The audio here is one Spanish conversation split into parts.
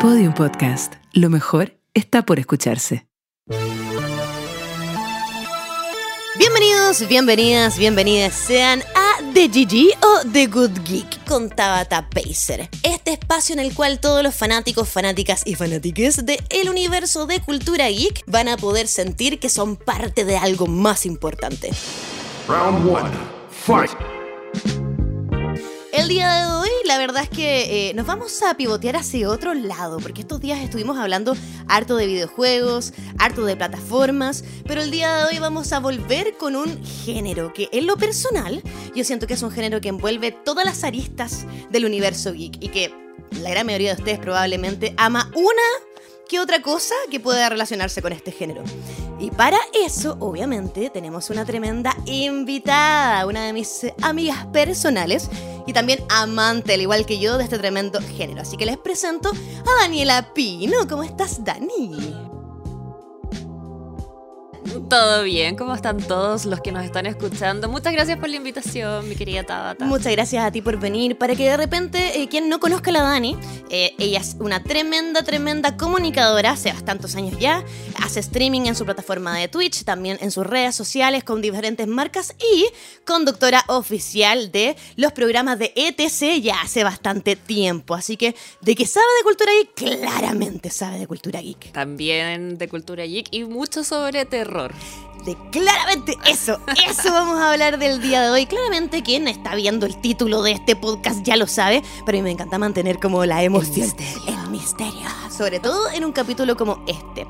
Podium Podcast. Lo mejor está por escucharse. Bienvenidos, bienvenidas, bienvenidas sean a The GG o The Good Geek con Tabata Pacer. Este espacio en el cual todos los fanáticos, fanáticas y fanátiques del universo de cultura geek van a poder sentir que son parte de algo más importante. Round one, fight. El día de hoy, la verdad es que eh, nos vamos a pivotear hacia otro lado, porque estos días estuvimos hablando harto de videojuegos, harto de plataformas, pero el día de hoy vamos a volver con un género que en lo personal yo siento que es un género que envuelve todas las aristas del universo geek y que la gran mayoría de ustedes probablemente ama una que otra cosa que pueda relacionarse con este género. Y para eso, obviamente, tenemos una tremenda invitada, una de mis amigas personales y también amante, al igual que yo, de este tremendo género. Así que les presento a Daniela Pino. ¿Cómo estás, Dani? Todo bien, ¿cómo están todos los que nos están escuchando? Muchas gracias por la invitación, mi querida Tabata. Muchas gracias a ti por venir. Para que de repente, eh, quien no conozca a la Dani, eh, ella es una tremenda, tremenda comunicadora, hace bastantes años ya. Hace streaming en su plataforma de Twitch, también en sus redes sociales con diferentes marcas y conductora oficial de los programas de ETC ya hace bastante tiempo. Así que, de que sabe de cultura geek, claramente sabe de cultura geek. También de cultura geek y mucho sobre terror. De claramente eso, eso vamos a hablar del día de hoy. Claramente quien está viendo el título de este podcast ya lo sabe, pero a mí me encanta mantener como la emoción, el misterio, sobre todo en un capítulo como este.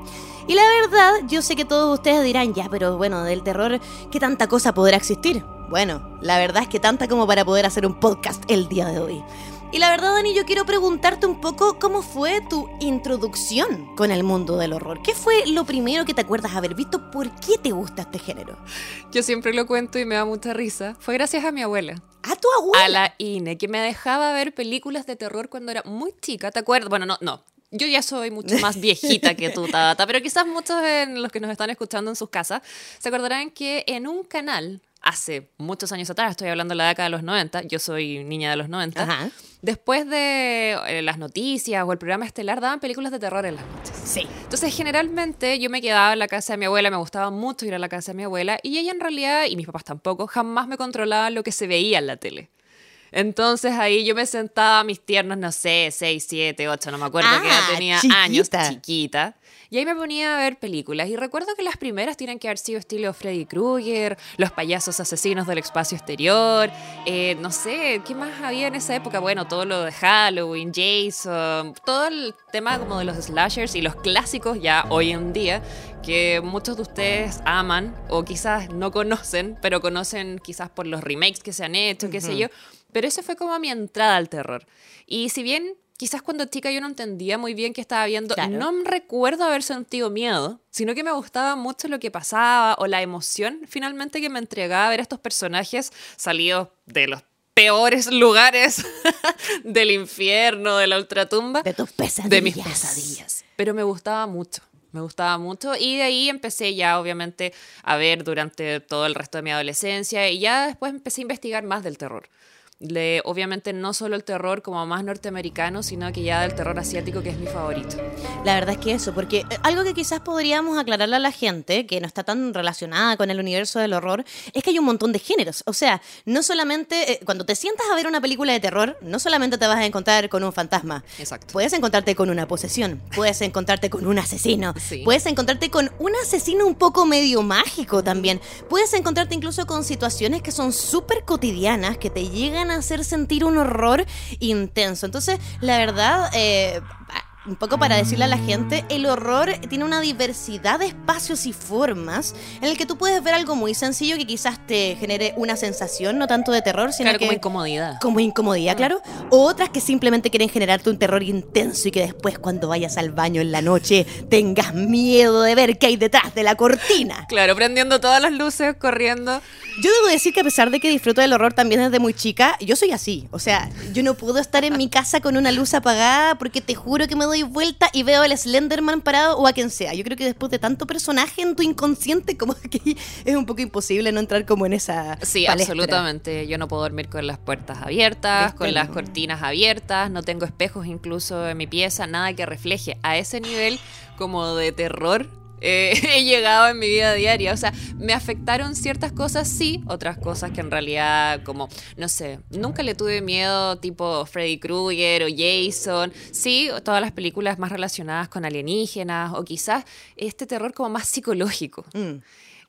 Y la verdad, yo sé que todos ustedes dirán, ya, pero bueno, del terror, ¿qué tanta cosa podrá existir? Bueno, la verdad es que tanta como para poder hacer un podcast el día de hoy. Y la verdad, Dani, yo quiero preguntarte un poco cómo fue tu introducción con el mundo del horror. ¿Qué fue lo primero que te acuerdas haber visto? ¿Por qué te gusta este género? Yo siempre lo cuento y me da mucha risa. Fue gracias a mi abuela. ¿A tu abuela? A la INE, que me dejaba ver películas de terror cuando era muy chica. ¿Te acuerdas? Bueno, no, no. Yo ya soy mucho más viejita que tú, Tabata, pero quizás muchos de los que nos están escuchando en sus casas se acordarán que en un canal hace muchos años atrás, estoy hablando de la década de los 90, yo soy niña de los 90, Ajá. después de eh, las noticias o el programa estelar daban películas de terror en las noches. Sí. Entonces, generalmente yo me quedaba en la casa de mi abuela, me gustaba mucho ir a la casa de mi abuela, y ella en realidad, y mis papás tampoco, jamás me controlaban lo que se veía en la tele. Entonces ahí yo me sentaba a mis tiernos, no sé, 6, 7, 8, no me acuerdo Ah, que edad tenía chiquita. años, chiquita. Y ahí me ponía a ver películas. Y recuerdo que las primeras tienen que haber sido estilo Freddy Krueger, Los payasos asesinos del espacio exterior. eh, no sé, ¿qué más había en esa época? Bueno, todo lo de Halloween, Jason, todo el tema como de los slashers y los clásicos ya hoy en día que muchos de ustedes aman o quizás no conocen, pero conocen quizás por los remakes que se han hecho, qué sé yo. Pero esa fue como mi entrada al terror. Y si bien quizás cuando chica yo no entendía muy bien qué estaba viendo, Claro. no recuerdo haber sentido miedo, sino que me gustaba mucho lo que pasaba o la emoción finalmente que me entregaba ver a estos personajes salidos de los peores lugares del infierno, de la ultratumba De tus pesadillas. de mis pesadillas. Pero me gustaba mucho. Me gustaba mucho y de ahí empecé ya obviamente a ver durante todo el resto de mi adolescencia y ya después empecé a investigar más del terror. De, obviamente no solo el terror como más norteamericano, sino que ya del terror asiático que es mi favorito. La verdad es que eso, porque eh, algo que quizás podríamos aclararle a la gente que no está tan relacionada con el universo del horror es que hay un montón de géneros. O sea, no solamente eh, cuando te sientas a ver una película de terror, no solamente te vas a encontrar con un fantasma. Exacto. Puedes encontrarte con una posesión, puedes encontrarte con un asesino, Sí. puedes encontrarte con un asesino un poco medio mágico también. Puedes encontrarte incluso con situaciones que son súper cotidianas, que te llegan hacer sentir un horror intenso. Entonces, la verdad, eh, un poco para decirle a la gente, el horror tiene una diversidad de espacios y formas en el que tú puedes ver algo muy sencillo que quizás te genere una sensación, no tanto de terror, sino Claro, que como incomodidad. como incomodidad, claro. O otras que simplemente quieren generarte un terror intenso y que después cuando vayas al baño en la noche tengas miedo de ver qué hay detrás de la cortina. Claro, prendiendo todas las luces, corriendo. Yo debo decir que a pesar de que disfruto del horror también desde muy chica, yo soy así. O sea, yo no puedo estar en mi casa con una luz apagada porque te juro que me doy vuelta y veo al Slenderman parado o a quien sea. Yo creo que después de tanto personaje en tu inconsciente, como que es un poco imposible no entrar como en esa. Sí, palestra. absolutamente. Yo no puedo dormir con las puertas abiertas, con las cortinas abiertas, no tengo espejos incluso en mi pieza, nada que refleje a ese nivel como de terror. Eh, he llegado en mi vida diaria. O sea, me afectaron ciertas cosas, sí, otras cosas que en realidad, como, no sé, nunca le tuve miedo tipo Freddy Krueger o Jason. Sí, todas las películas más relacionadas con alienígenas o quizás este terror como más psicológico. Mm.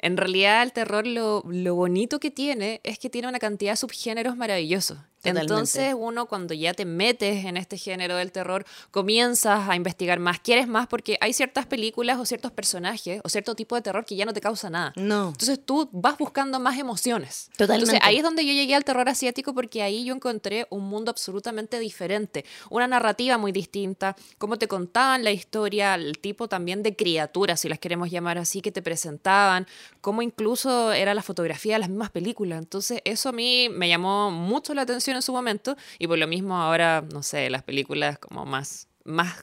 En realidad el terror lo, lo bonito que tiene es que tiene una cantidad de subgéneros maravillosos. Totalmente. Entonces uno cuando ya te metes en este género del terror comienzas a investigar más, quieres más porque hay ciertas películas o ciertos personajes o cierto tipo de terror que ya no te causa nada. No. Entonces tú vas buscando más emociones. Totalmente. Entonces ahí es donde yo llegué al terror asiático porque ahí yo encontré un mundo absolutamente diferente, una narrativa muy distinta, cómo te contaban la historia, el tipo también de criaturas, si las queremos llamar así, que te presentaban, cómo incluso era la fotografía de las mismas películas. Entonces eso a mí me llamó mucho la atención en su momento y por lo mismo ahora, no sé, las películas como más, más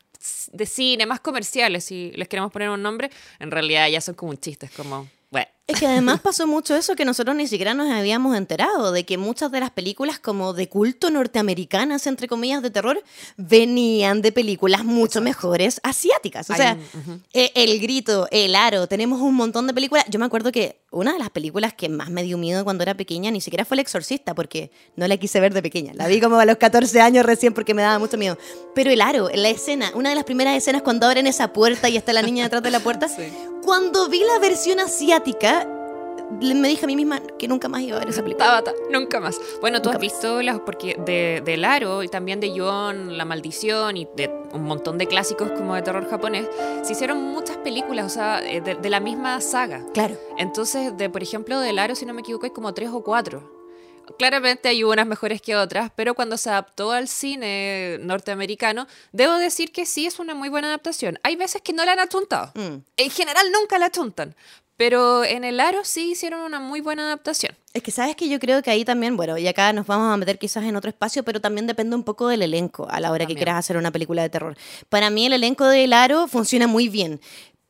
de cine, más comerciales, si les queremos poner un nombre, en realidad ya son como un chiste, es como, bueno. Es que además pasó mucho eso que nosotros ni siquiera nos habíamos enterado, de que muchas de las películas como de culto norteamericanas, entre comillas, de terror, venían de películas mucho mejores asiáticas. O sea, un- ujú. eh, El Grito, El Aro, tenemos un montón de películas. Yo me acuerdo que una de las películas que más me dio miedo cuando era pequeña ni siquiera fue El Exorcista, porque no la quise ver de pequeña. La vi como a los 14 años recién porque me daba mucho miedo. Pero El Aro, la escena, una de las primeras escenas cuando abren esa puerta y está la niña detrás de la puerta, Sí. cuando vi la versión asiática, me dije a mí misma que nunca más iba a ver esa película. Tabata, nunca más. Bueno, tú Nunca has visto las, porque de, de Laro y también de Yon, La Maldición y de un montón de clásicos como de terror japonés, se hicieron muchas películas, o sea, eh, de, de la misma saga. Claro. Entonces, de por ejemplo, de Laro, si no me equivoco, hay como tres o cuatro. Claramente hay unas mejores que otras, pero cuando se adaptó al cine norteamericano, debo decir que sí es una muy buena adaptación. Hay veces que no la han atuntado. Mm. En general nunca la atuntan. Pero en el Aro sí hicieron una muy buena adaptación. Es que sabes que yo creo que ahí también, bueno, y acá nos vamos a meter quizás en otro espacio, pero también depende un poco del elenco a la hora que quieras hacer una película de terror. Para mí el elenco de El Aro funciona muy bien.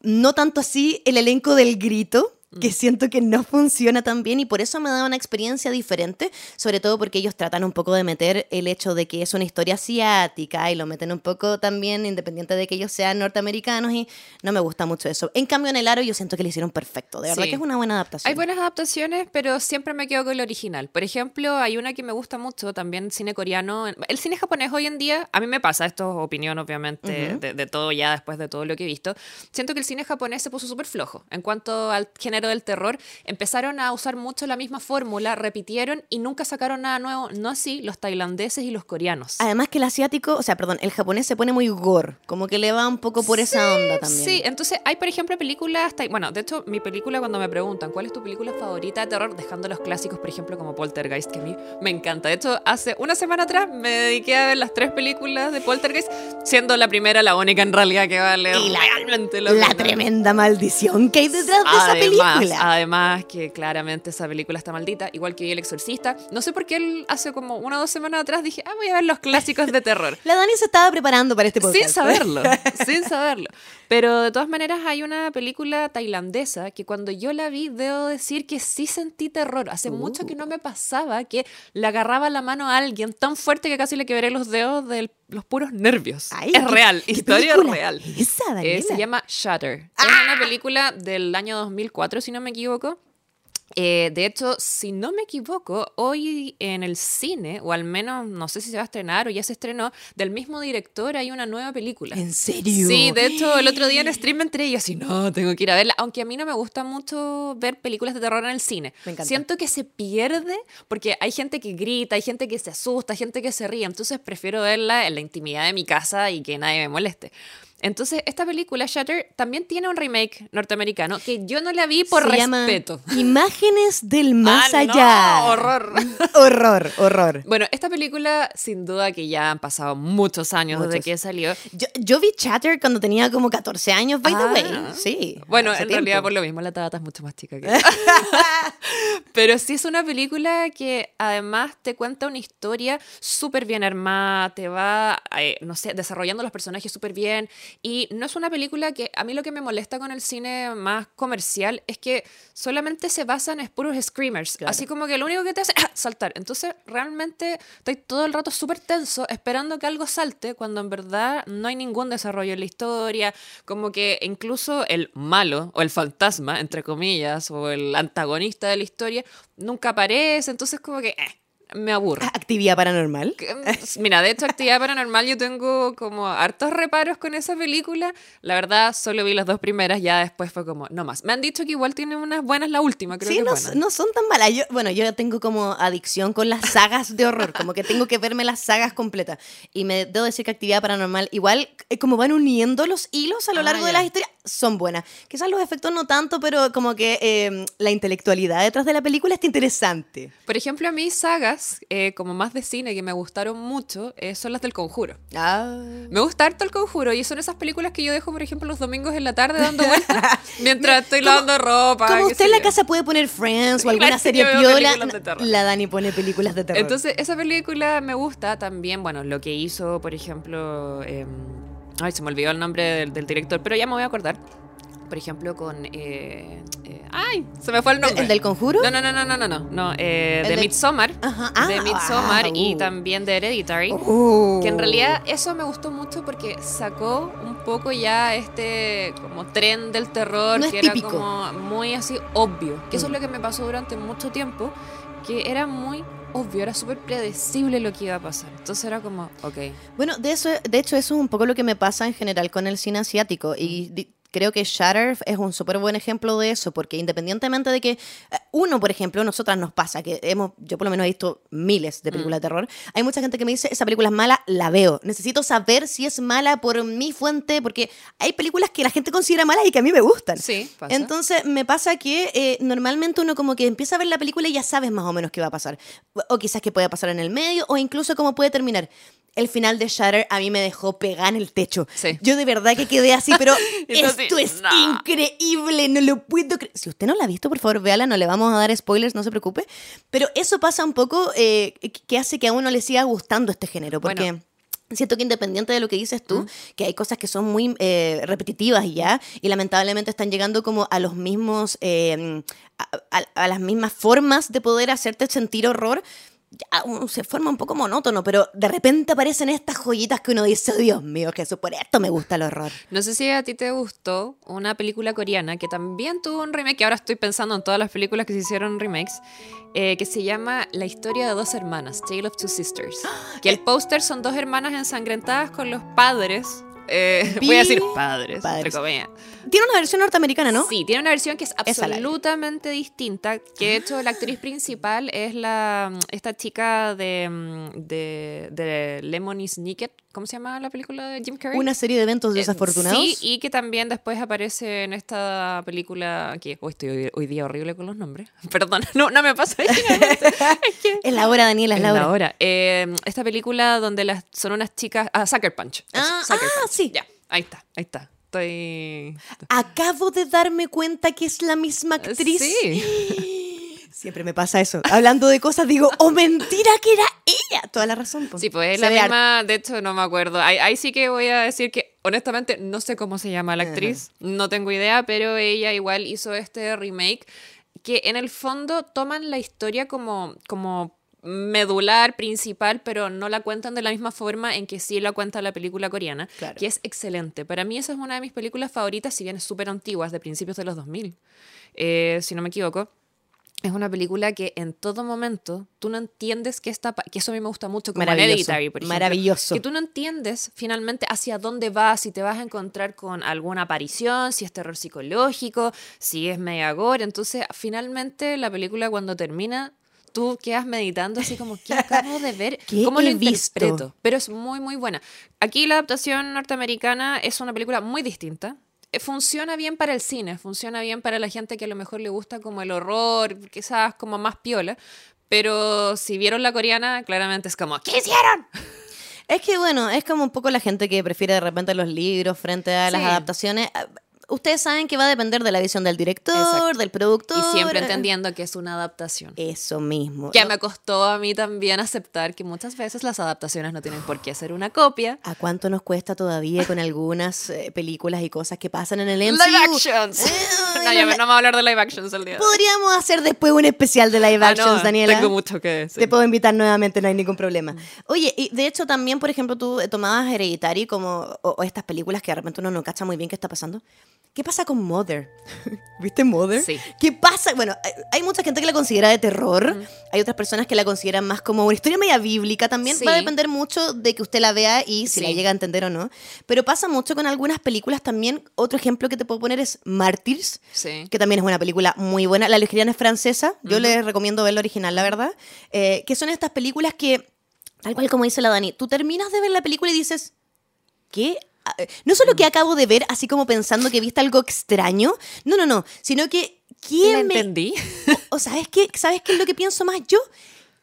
No tanto así el elenco del Grito, que siento que no funciona tan bien y por eso me da una experiencia diferente, sobre todo porque ellos tratan un poco de meter el hecho de que es una historia asiática y lo meten un poco también independiente de que ellos sean norteamericanos y no me gusta mucho eso. En cambio en El Aro yo siento que lo hicieron perfecto, de verdad Sí. que es una buena adaptación. Hay buenas adaptaciones, pero siempre me quedo con el original. Por ejemplo, hay una que me gusta mucho, también cine coreano. El cine japonés hoy en día, a mí me pasa, esto es opinión obviamente de, de todo ya después de todo lo que he visto, siento que el cine japonés se puso súper flojo. En cuanto al género del terror, empezaron a usar mucho la misma fórmula, repitieron y nunca sacaron nada nuevo. No así los tailandeses y los coreanos. Además que el asiático, o sea, perdón, el japonés se pone muy gore, como que le va un poco por esa onda también. Sí, entonces hay, por ejemplo, películas. Bueno, de hecho, mi película, cuando me preguntan cuál es tu película favorita de terror, dejando los clásicos, por ejemplo, como Poltergeist, que a mí me encanta. De hecho, hace una semana atrás me dediqué a ver las tres películas de Poltergeist, siendo la primera la única en realidad que vale Y la- realmente la tremenda maldición que hay detrás de esa película. Además que claramente esa película está maldita, igual que El Exorcista. No sé por qué él hace como una o dos semanas atrás dije, ah, voy a ver los clásicos de terror. La Dani se estaba preparando para este podcast. Sin saberlo, sin saberlo. Pero de todas maneras hay una película tailandesa que cuando yo la vi debo decir que sí sentí terror. Hace mucho que no me pasaba que le agarraba la mano a alguien tan fuerte que casi le quebré los dedos de los puros nervios. Ay, es ¿qué- real, qué historia real. es esa, Eh, se llama Shutter. Es una película del año 2004, si no me equivoco. Eh, de hecho, si no me equivoco, hoy en el cine, o al menos no sé si se va a estrenar o ya se estrenó, del mismo director hay una nueva película. ¿En serio? Sí, de hecho, el otro día en stream me entré y yo así, no, tengo que ir a verla. Aunque a mí no me gusta mucho ver películas de terror en el cine. Me encanta. Siento que se pierde porque hay gente que grita, hay gente que se asusta, hay gente que se ríe. Entonces prefiero verla en la intimidad de mi casa y que nadie me moleste. Entonces, esta película, Shutter, también tiene un remake norteamericano que yo no la vi por Se llama respeto. Imágenes del más Ah, no, allá. horror. horror, horror. Bueno, esta película, sin duda que ya han pasado muchos años desde que salió. Yo, yo vi Chatter cuando tenía como 14 años, by the Ah. way. Sí. Bueno, en realidad por lo mismo la Tabata es mucho más chica que. Pero sí es una película que además te cuenta una historia súper bien armada, te va, eh, no sé, desarrollando los personajes súper bien. Y no es una película que a mí lo que me molesta con el cine más comercial es que solamente se basan en puros screamers. Claro. Así como que lo único que te hace es saltar. Entonces realmente estoy todo el rato súper tenso esperando que algo salte cuando en verdad no hay ningún desarrollo en la historia. Como que incluso el malo o el fantasma, entre comillas, o el antagonista de la historia nunca aparece. Entonces como que eh, me aburre. Actividad paranormal. Mm, Mira, de hecho, Actividad Paranormal yo tengo como hartos reparos con esa película. La verdad, solo vi las dos primeras, ya después fue como, no más. Me han dicho que igual tiene unas buenas la última, creo Sí, que no, buena. no son tan malas. Yo, bueno, yo tengo como adicción con las sagas de horror, como que tengo que verme las sagas completas. Y me debo decir que Actividad Paranormal, igual eh, como van uniendo los hilos a lo Ah, largo de las historias, son buenas. Quizás los efectos no tanto, pero como que eh, la intelectualidad detrás de la película está interesante. Por ejemplo, a mí sagas, eh, como más de cine, que me gustaron mucho, eh, son las del Conjuro. Ah. Me gusta harto el Conjuro y son esas películas que yo dejo, por ejemplo, los domingos en la tarde dando vueltas mientras estoy lavando ropa. Como usted en la yo. casa puede poner Friends o Claro, alguna serie piola, la Dani pone películas de terror. Entonces, esa película me gusta también, bueno, lo que hizo, por ejemplo, eh, ay, se me olvidó el nombre del, del director, pero ya me voy a acordar. Por ejemplo, con... eh, eh, ay, se me fue el nombre. ¿El del conjuro? No, no, no, no, no, no, no, no eh, de de- Midsommar. Ajá, ah, de Midsommar ah, y uh. también de Hereditary. Oh. Que en realidad eso me gustó mucho porque sacó un poco ya este como tren del terror No que era típico. como muy así obvio. Que eso es Mm. lo que me pasó durante mucho tiempo, que era muy obvio, era súper predecible lo que iba a pasar. Entonces era como, ok. Bueno, de, eso, de hecho, eso es un poco lo que me pasa en general con el cine asiático. Y di- creo que Shutter es un súper buen ejemplo de eso, porque independientemente de que eh, uno, por ejemplo, nosotras nos pasa, que hemos, yo por lo menos he visto miles de películas de terror, hay mucha gente que me dice, esa película es mala, la veo. Necesito saber si es mala por mi fuente, porque hay películas que la gente considera malas y que a mí me gustan. Sí, pasa. Entonces me pasa que eh, normalmente uno como que empieza a ver la película y ya sabes más o menos qué va a pasar. O quizás qué puede pasar en el medio, o incluso cómo puede terminar. El final de Shutter a mí me dejó pegar en el techo. Sí. Yo de verdad que quedé así, pero así, esto es "No". increíble, no lo puedo creer. Si usted no la ha visto, por favor, véala, no le vamos a dar spoilers, no se preocupe. Pero eso pasa un poco eh, que hace que a uno le siga gustando este género, porque... Bueno. Siento que independiente de lo que dices tú, que hay cosas que son muy eh, repetitivas ya, y lamentablemente están llegando como a los mismos, eh, a, a- a las mismas formas de poder hacerte sentir horror, ya uno se forma un poco monótono, pero de repente aparecen estas joyitas que uno dice, "Oh, Dios mío, Jesús, por esto me gusta el horror. No sé si a ti te gustó una película coreana que también tuvo un remake, que ahora estoy pensando en todas las películas que se hicieron remakes, eh, que se llama La historia de dos hermanas, Tale of Two Sisters. Que el póster son dos hermanas ensangrentadas con los padres. eh, voy a decir padres, padres. entre comillas. Tiene una versión norteamericana, ¿no? Sí, tiene una versión que es absolutamente distinta. Que de hecho la actriz principal es la esta chica de, de, de Lemony Snicket. ¿Cómo se llama la película de Jim Carrey? Una serie de eventos Eh, desafortunados. Sí, y que también después aparece en esta película que hoy estoy hoy, hoy día horrible con los nombres. Perdón, no, no me pasa. Es la hora, Daniela, es la hora. la hora. Eh, esta película donde las, son unas chicas. Ah, Sucker Punch. Eso, Ah, Sucker ah, Punch. sí. Ya, ahí está, ahí está. Estoy. Acabo de darme cuenta que es la misma actriz. Sí. Siempre me pasa eso. Hablando de cosas, digo, oh, mentira que era ella. Toda la razón. po. Sí, pues es la misma, de hecho no me acuerdo. Ahí, ahí sí que voy a decir que honestamente no sé cómo se llama la actriz, no tengo idea, pero ella igual hizo este remake que en el fondo toman la historia como, como medular, principal, pero no la cuentan de la misma forma en que sí la cuenta la película coreana, Claro. que es excelente. Para mí esa es una de mis películas favoritas, si bien es súper antigua, es de principios de los 2000, eh, si no me equivoco. Es una película que en todo momento tú no entiendes que está, que eso a mí me gusta mucho, como Maravilloso, Hereditary, por ejemplo. maravilloso. Que tú no entiendes finalmente hacia dónde vas, si te vas a encontrar con alguna aparición, si es terror psicológico, si es media gore. Entonces, finalmente la película cuando termina, tú quedas meditando así como, ¿qué acabo de ver? ¿Qué ¿Cómo lo visto? interpreto? Pero es muy, muy buena. Aquí la adaptación norteamericana es una película muy distinta. Eh, Funciona bien para el cine, funciona bien para la gente que a lo mejor le gusta como el horror, quizás como más piola. Pero si vieron la coreana, claramente es como, ¿qué hicieron? Es que bueno, es como un poco la gente que prefiere de repente los libros frente a las Sí. adaptaciones. Ah, Ustedes saben que va a depender de la visión del director, Exacto. del productor. Y siempre entendiendo que es una adaptación. Eso mismo. Que ¿no? me costó a mí también aceptar que muchas veces las adaptaciones no tienen por qué ser una copia. ¿A cuánto nos cuesta todavía con algunas eh, películas y cosas que pasan en el MCU? Live actions. Ay, no, ya no, vamos a hablar de live actions el día de hoy. Podríamos hacer después un especial de live Ah, actions, no, Daniela. Tengo mucho que decir. Te puedo invitar nuevamente, no hay ningún problema. Oye, y de hecho también, por ejemplo, tú eh, tomabas Hereditary como, o, o estas películas que de repente uno no cacha muy bien qué está pasando. ¿Qué pasa con Mother? ¿Viste Mother? Sí. ¿Qué pasa? Bueno, hay- mucha gente que la considera de terror, hay otras personas que la consideran más como una historia media bíblica también. Sí. Va a depender mucho de que usted la vea y si Sí. la llega a entender o no. Pero pasa mucho con algunas películas también. Otro ejemplo que te puedo poner es Mártires Sí. que también es una película muy buena. La Ligeriana es francesa, yo les recomiendo ver la original, la verdad. Eh, que son estas películas que, tal cual como dice la Dani, tú terminas de ver la película y dices, ¿qué? Eh, No solo que acabo de ver, así como pensando que viste algo extraño, no, no, no, sino que, ¿La ¿quién me... entendí? O sabes qué, ¿sabes qué es lo que pienso más yo?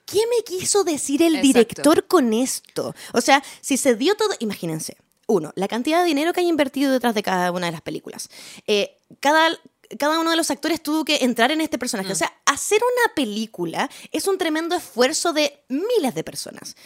¿Qué me quiso decir el Exacto. director con esto? O sea, si se dio todo, imagínense, uno, la cantidad de dinero que hay invertido detrás de cada una de las películas. Eh, cada, cada uno de los actores tuvo que entrar en este personaje. O sea, hacer una película es un tremendo esfuerzo de miles de personas.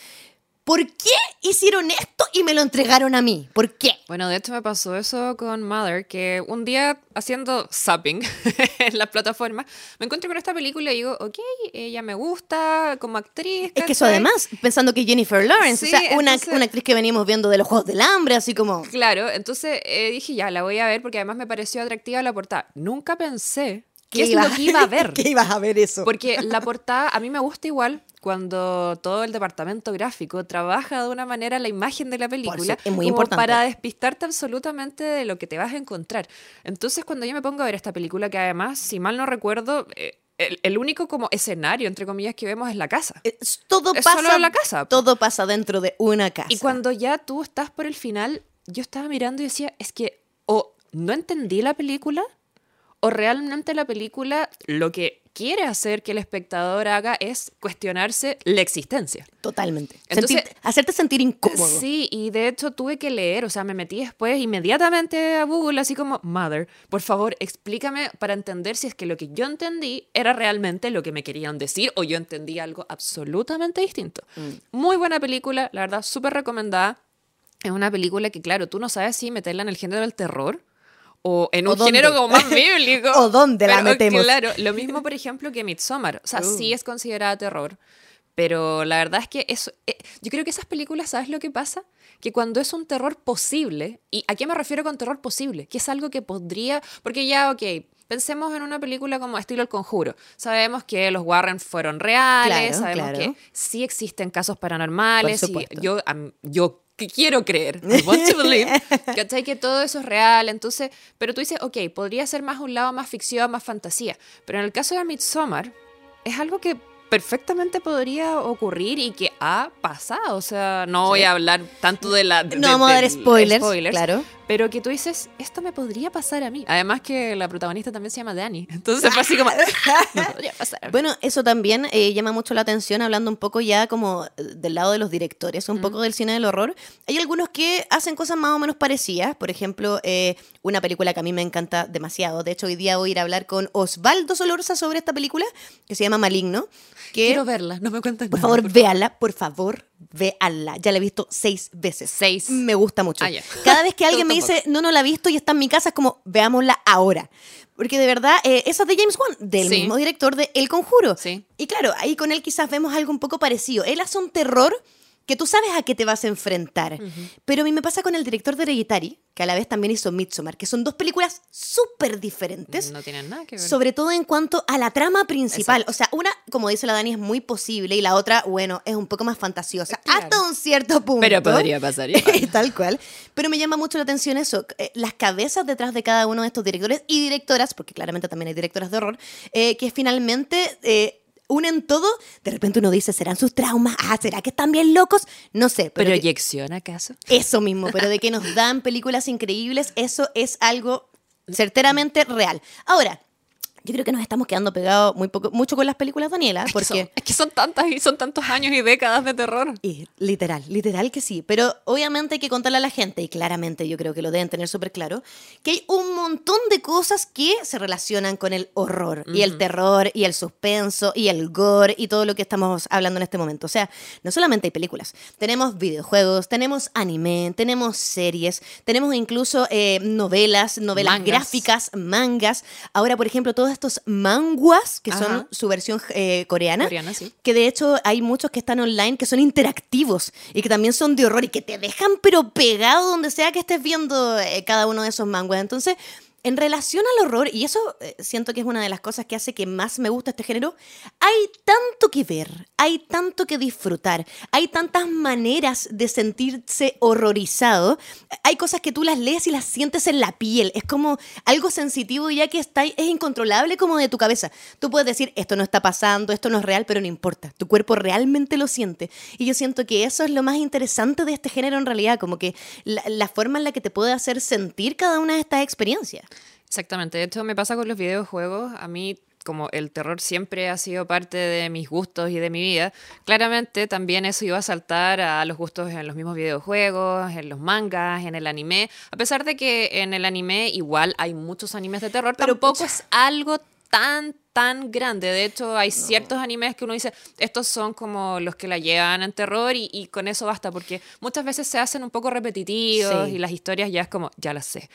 ¿Por qué hicieron esto y me lo entregaron a mí? ¿Por qué? Bueno, de hecho me pasó eso con Mother, que un día haciendo zapping en la plataforma, me encuentro con esta película y digo, ok, ella me gusta como actriz. Es que eso además, pensando que Jennifer Lawrence, Sí, o sea, una, entonces- una actriz que venimos viendo de los Juegos del Hambre, así como... Claro, entonces eh, dije, ya, la voy a ver porque además me pareció atractiva la portada. Nunca pensé qué es ibas- lo que iba a ver. que ibas a ver eso. Porque la portada a mí me gusta igual cuando todo el departamento gráfico trabaja de una manera la imagen de la película es muy como importante. para despistarte absolutamente de lo que te vas a encontrar. Entonces cuando yo me pongo a ver esta película que además, si mal no recuerdo, eh, el, el único como escenario, entre comillas, que vemos es la casa. Es- todo Es pasa solo la casa. Todo pasa dentro de una casa. Y cuando ya tú estás por el final, yo estaba mirando y decía, es que o no entendí la película, o realmente la película lo que quiere hacer que el espectador haga es cuestionarse la existencia. Totalmente. Entonces- Sentir- hacerte sentir incómodo. Sí, y de hecho tuve que leer, o sea, me metí después inmediatamente a Google, así como, Mother, por favor, explícame para entender si es que lo que yo entendí era realmente lo que me querían decir o yo entendí algo absolutamente distinto. Mm. Muy buena película, la verdad, súper recomendada. Es una película que, claro, tú no sabes si meterla en el género del terror o en ¿O un género como más bíblico. ¿O dónde la Pero, metemos? Claro, lo mismo, por ejemplo, que Midsommar. O sea, Uh. sí es considerada terror, pero la verdad es que eso, eh, yo creo que esas películas, ¿sabes lo que pasa? Que cuando es un terror posible, ¿y a qué me refiero con terror posible? Que es algo que podría, porque ya, ok, pensemos en una película como estilo El Conjuro. Sabemos que los Warren fueron reales, Claro, sabemos claro. que sí existen casos paranormales, y yo, yo que quiero creer, I want to believe, ¿cachai? Que todo eso es real, entonces, pero tú dices, ok, podría ser más un lado más ficción, más fantasía, pero en el caso de Midsommar, es algo que perfectamente podría ocurrir y que ha pasado, o sea, no voy a hablar tanto de la... de- No vamos a dar del spoilers, claro. Pero que tú dices, esto me podría pasar a mí. Además que la protagonista también se llama Dani, entonces fue así como, me podría pasar a mí. Bueno, eso también eh, llama mucho la atención, hablando un poco ya como eh, del lado de los directores, un poco del cine del horror. Hay algunos que hacen cosas más o menos parecidas. Por ejemplo, eh, una película que a mí me encanta demasiado. De hecho, hoy día voy a ir a hablar con Osvaldo Solorza sobre esta película, que se llama Maligno. Que, Quiero verla, no me cuentas por nada, favor, véala, por favor, véala. Ya la he visto seis veces. Seis. Me gusta mucho. Ah, ya. Cada vez que alguien me dice, no, no la he visto y está en mi casa, es como, veámosla ahora. Porque de verdad, eh, esa es de James Wan, del Sí. mismo director de El Conjuro. Sí. Y claro, ahí con él quizás vemos algo un poco parecido. Él hace un terror que tú sabes a qué te vas a enfrentar. Pero a mí me pasa con el director de Hereditary, que a la vez también hizo Midsommar, que son dos películas súper diferentes. No tienen nada que ver. Sobre todo en cuanto a la trama principal. O sea, una, como dice la Dani, es muy posible y la otra, bueno, es un poco más fantasiosa. Claro. Hasta un cierto punto. Pero podría pasar igual. Tal cual. Pero me llama mucho la atención eso, eh, las cabezas detrás de cada uno de estos directores y directoras, porque claramente también hay directoras de horror, eh, que finalmente eh, unen todo, de repente uno dice, ¿serán sus traumas? Ah, ¿será que están bien locos? No sé, pero... que- ¿Proyección acaso? eso mismo, pero de que nos dan películas increíbles, eso es algo certeramente real. Ahora, yo creo que nos estamos quedando pegados muy poco, mucho con las películas, Daniela, Porque... porque... es que son tantas y son tantos años y décadas de terror. Y literal, literal que sí. Pero obviamente hay que contarle a la gente, y claramente yo creo que lo deben tener súper claro, que hay un montón de cosas que se relacionan con el horror, y el terror, y el suspenso, y el gore, y todo lo que estamos hablando en este momento. O sea, no solamente hay películas, tenemos videojuegos, tenemos anime, tenemos series, tenemos incluso eh, novelas, novelas Mangas. gráficas, mangas. Ahora, por ejemplo, todos estos manguas, que Ajá. son su versión eh, coreana, Coreana, sí. que de hecho hay muchos que están online que son interactivos y que también son de horror y que te dejan pero pegado donde sea que estés viendo eh, cada uno de esos manguas. Entonces, en relación al horror, y eso eh, siento que es una de las cosas que hace que más me gusta este género, hay tanto que ver, hay tanto que disfrutar, hay tantas maneras de sentirse horrorizado. Hay cosas que tú las lees y las sientes en la piel. Es como algo sensitivo ya que está, es incontrolable como de tu cabeza. Tú puedes decir, esto no está pasando, esto no es real, pero no importa. Tu cuerpo realmente lo siente. Y yo siento que eso es lo más interesante de este género en realidad, como que la, la forma en la que te puede hacer sentir cada una de estas experiencias. Exactamente, hecho me pasa con los videojuegos, a mí como el terror siempre ha sido parte de mis gustos y de mi vida, claramente también eso iba a saltar a los gustos en los mismos videojuegos, en los mangas, en el anime, a pesar de que en el anime igual hay muchos animes de terror, Pero, tampoco pucha. es algo tan tan grande. De hecho, hay ciertos animes que uno dice, estos son como los que la llevan en terror y, y con eso basta, porque muchas veces se hacen un poco repetitivos Sí. y las historias ya es como, ya las sé.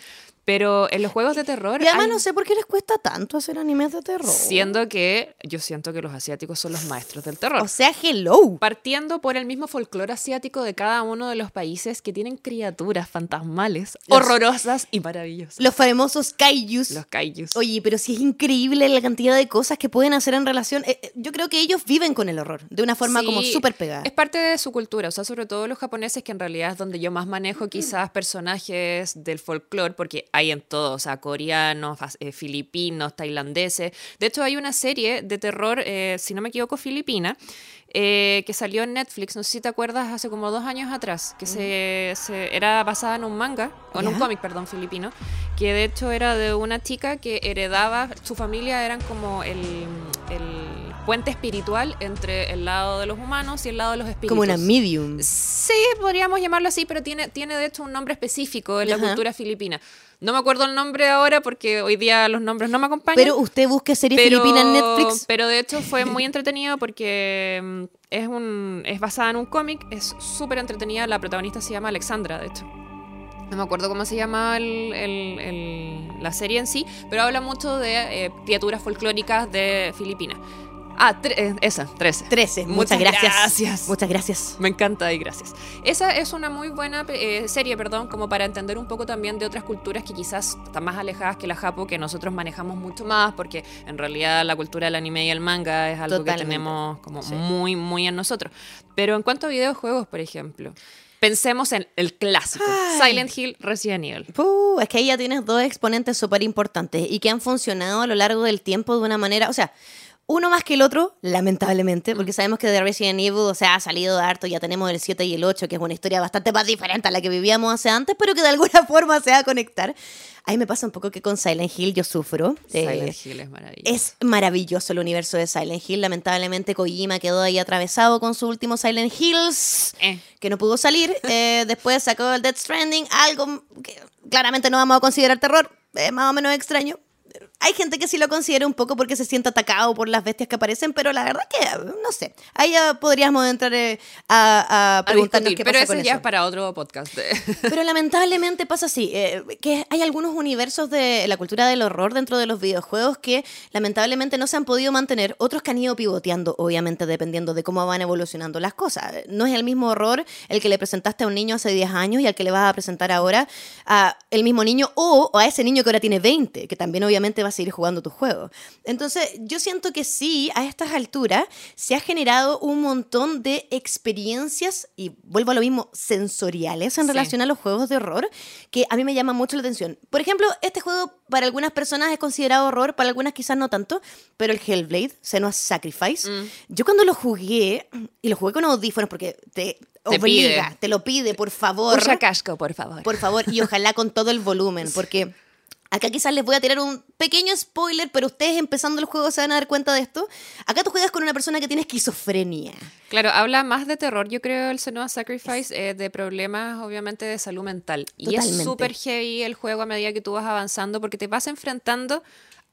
Pero en los juegos de terror... Y además hay- no sé por qué les cuesta tanto hacer animes de terror. Siendo que yo siento que los asiáticos son los maestros del terror. O sea, hello. Partiendo por el mismo folclore asiático de cada uno de los países que tienen criaturas fantasmales, Los- horrorosas y maravillosas. Los famosos kaijus. Los kaijus. Oye, pero sí es increíble la cantidad de cosas que pueden hacer en relación. eh, eh, yo creo que ellos viven con el horror de una forma como súper pegada. Es parte de su cultura, o sea, sobre todo los japoneses, que en realidad es donde yo más manejo quizás personajes del folclore, porque hay en todo, o sea, coreanos, eh, filipinos, tailandeses. De hecho, hay una serie de terror, eh, si no me equivoco, filipina, eh, que salió en Netflix, no sé si te acuerdas, hace como dos años atrás, que se, se- era basada en un manga, o en un cómic, perdón, filipino, que de hecho era de una chica que heredaba, su familia eran como el, el puente espiritual entre el lado de los humanos y el lado de los espíritus. como una medium. Sí, podríamos llamarlo así, pero tiene, tiene de hecho un nombre específico en la Ajá. cultura filipina. No me acuerdo el nombre ahora porque hoy día los nombres no me acompañan. Pero usted busque serie filipina en Netflix. Pero de hecho fue muy entretenido porque mm, es, un, es basada en un cómic, es súper entretenida. La protagonista se llama Alexandra, de hecho. No me acuerdo cómo se llama el- el- el- la serie en sí, pero habla mucho de eh, criaturas folclóricas de Filipinas. Ah, tre- eh, esa, 13. 13. Muchas, Muchas gracias. gracias. Muchas gracias. Me encanta y gracias. Esa es una muy buena eh, serie, perdón, como para entender un poco también de otras culturas que quizás están más alejadas que la Japo, que nosotros manejamos mucho más, porque en realidad la cultura del anime y el manga es algo Totalmente. que tenemos como Sí. muy, muy en nosotros. Pero en cuanto a videojuegos, por ejemplo, pensemos en el clásico, Ay. Silent Hill, Resident Evil. Puh, es que ahí ya tienes dos exponentes súper importantes y que han funcionado a lo largo del tiempo de una manera, o sea, uno más que el otro, lamentablemente, porque sabemos que de Resident Evil, o sea, ha salido de harto, ya tenemos el 7 y el 8, que es una historia bastante más diferente a la que vivíamos hace antes, pero que de alguna forma se va a conectar. A mí me pasa un poco que con Silent Hill yo sufro. Eh, Silent Hill es maravilloso. es maravilloso el universo de Silent Hill. Lamentablemente Kojima quedó ahí atravesado con su último Silent Hills, Eh. que no pudo salir. Eh, después sacó el Death Stranding, algo que claramente no vamos a considerar terror, más o menos extraño. Hay gente que sí lo considera un poco porque se siente atacado por las bestias que aparecen, pero la verdad que, no sé, ahí ya podríamos entrar eh, a, a A preguntarnos discutir, qué pero pasa eso con ya eso. es para otro podcast. Pero lamentablemente pasa así, eh, que hay algunos universos de la cultura del horror dentro de los videojuegos que lamentablemente no se han podido mantener, otros que han ido pivoteando, obviamente dependiendo de cómo van evolucionando las cosas. No es el mismo horror el que le presentaste a un niño hace 10 años y al que le vas a presentar ahora a el mismo niño o, o a ese niño que ahora tiene 20, que también obviamente va a puedas seguir jugando tu juego. Entonces, yo siento que sí, a estas alturas se ha generado un montón de experiencias, y vuelvo a lo mismo, sensoriales en Sí. relación a los juegos de horror, que a mí me llama mucho la atención. Por ejemplo, este juego para algunas personas es considerado horror, para algunas quizás no tanto, pero el Hellblade, Senua's Sacrifice, Mm. yo cuando lo jugué, y lo jugué con audífonos porque te, Te obliga, pide. te lo pide, por favor. Usa casco, por favor. Por favor, y ojalá con todo el volumen, porque acá quizás les voy a tirar un pequeño spoiler, pero ustedes empezando el juego se van a dar cuenta de esto. Acá tú juegas con una persona que tiene esquizofrenia. Claro, habla más de terror, yo creo, el Senua Sacrifice, eh, de problemas, obviamente, de salud mental. Y es Totalmente. súper heavy el juego a medida que tú vas avanzando porque te vas enfrentando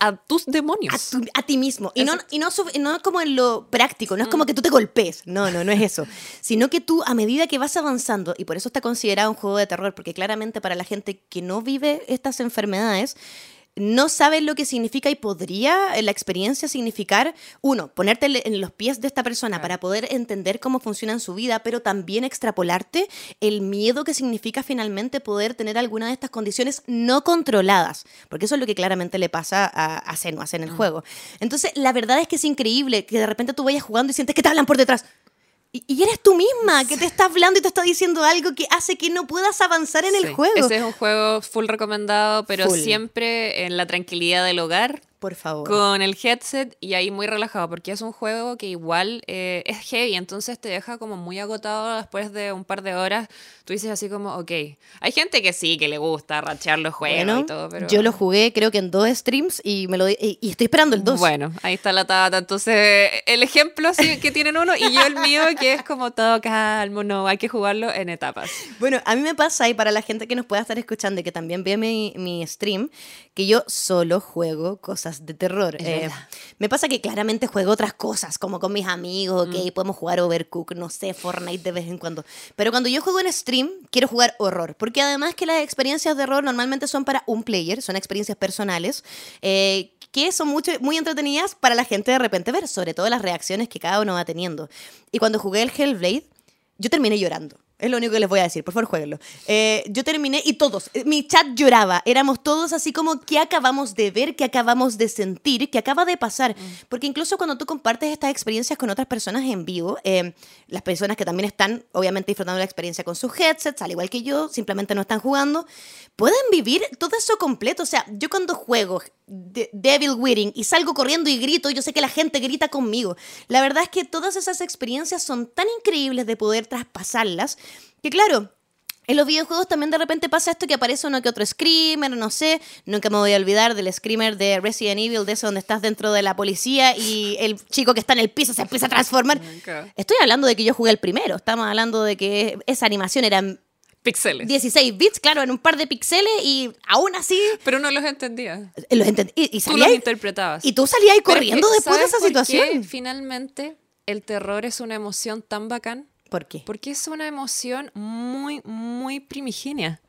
a tus demonios. A, tu- a ti mismo. Y no, y no, no como en lo práctico, no es como que tú te golpees. No, no, no es eso. Sino que tú, a medida que vas avanzando, y por eso está considerado un juego de terror, porque claramente para la gente que no vive estas enfermedades, no sabe lo que significa y podría la experiencia significar, uno, ponerte en- los pies de esta persona Claro. para poder entender cómo funciona en su vida, pero también extrapolarte el miedo que significa finalmente poder tener alguna de estas condiciones no controladas, porque eso es lo que claramente le pasa a, a Senuas en el juego. Entonces, la verdad es que es increíble que de repente tú vayas jugando y sientes que te hablan por detrás. Y, y eres tú misma que te está hablando y te está diciendo algo que hace que no puedas avanzar en el juego. Ese es un juego full recomendado, pero Full. siempre en la tranquilidad del hogar. Por favor. Con el headset y ahí muy relajado, porque es un juego que igual eh, es heavy, entonces te deja como muy agotado después de un par de horas. Tú dices así como, ok. Hay gente que sí, que le gusta rachear los juegos Bueno, y todo, pero. yo lo jugué creo que en dos streams y me lo y, y estoy esperando el 2. Bueno, ahí está la tata. Entonces, el ejemplo sí que tienen uno y yo el mío que es como todo calmo, no, hay que jugarlo en etapas. Bueno, a mí me pasa, y para la gente que nos pueda estar escuchando y que también ve mi, mi stream, que yo solo juego cosas de terror. Eh, me pasa que claramente juego otras cosas, como con mis amigos, Mm. ok, podemos jugar Overcook, no sé, Fortnite de vez en cuando. Pero cuando yo juego en stream, quiero jugar horror, porque además que las experiencias de horror normalmente son para un player, son experiencias personales. eh, que son mucho, muy entretenidas para la gente de repente ver, sobre todo las reacciones que cada uno va teniendo. Y cuando jugué el Hellblade, yo terminé llorando. Es lo único que les voy a decir, por favor, jueguenlo. Eh, yo terminé y todos, eh, mi chat lloraba. Éramos todos así como, ¿qué acabamos de ver? ¿Qué acabamos de sentir? ¿Qué acaba de pasar? Porque incluso cuando tú compartes estas experiencias con otras personas en vivo, eh, las personas que también están, obviamente, disfrutando la experiencia con sus headsets, al igual que yo, simplemente no están jugando, pueden vivir todo eso completo. O sea, yo cuando juego de- Devil Witting y salgo corriendo y grito, yo sé que la gente grita conmigo. La verdad es que todas esas experiencias son tan increíbles de poder traspasarlas que claro, en los videojuegos también de repente pasa esto que aparece uno que otro screamer, no sé. Nunca me voy a olvidar del screamer de Resident Evil, de eso donde estás dentro de la policía y el chico que está en el piso se empieza a transformar. Nunca. Estoy hablando de que yo jugué el primero. Estamos hablando de que esa animación era en Pixeles. 16 bits, claro, en un par de píxeles y aún así Pero no los entendía. eh, los entendí. Y, y Tú salía los ahí- interpretabas. y tú salías ahí corriendo después de esa ¿sabes por qué situación. Finalmente, el terror es una emoción tan bacán. ¿Por qué? Porque es una emoción muy, muy primigenia.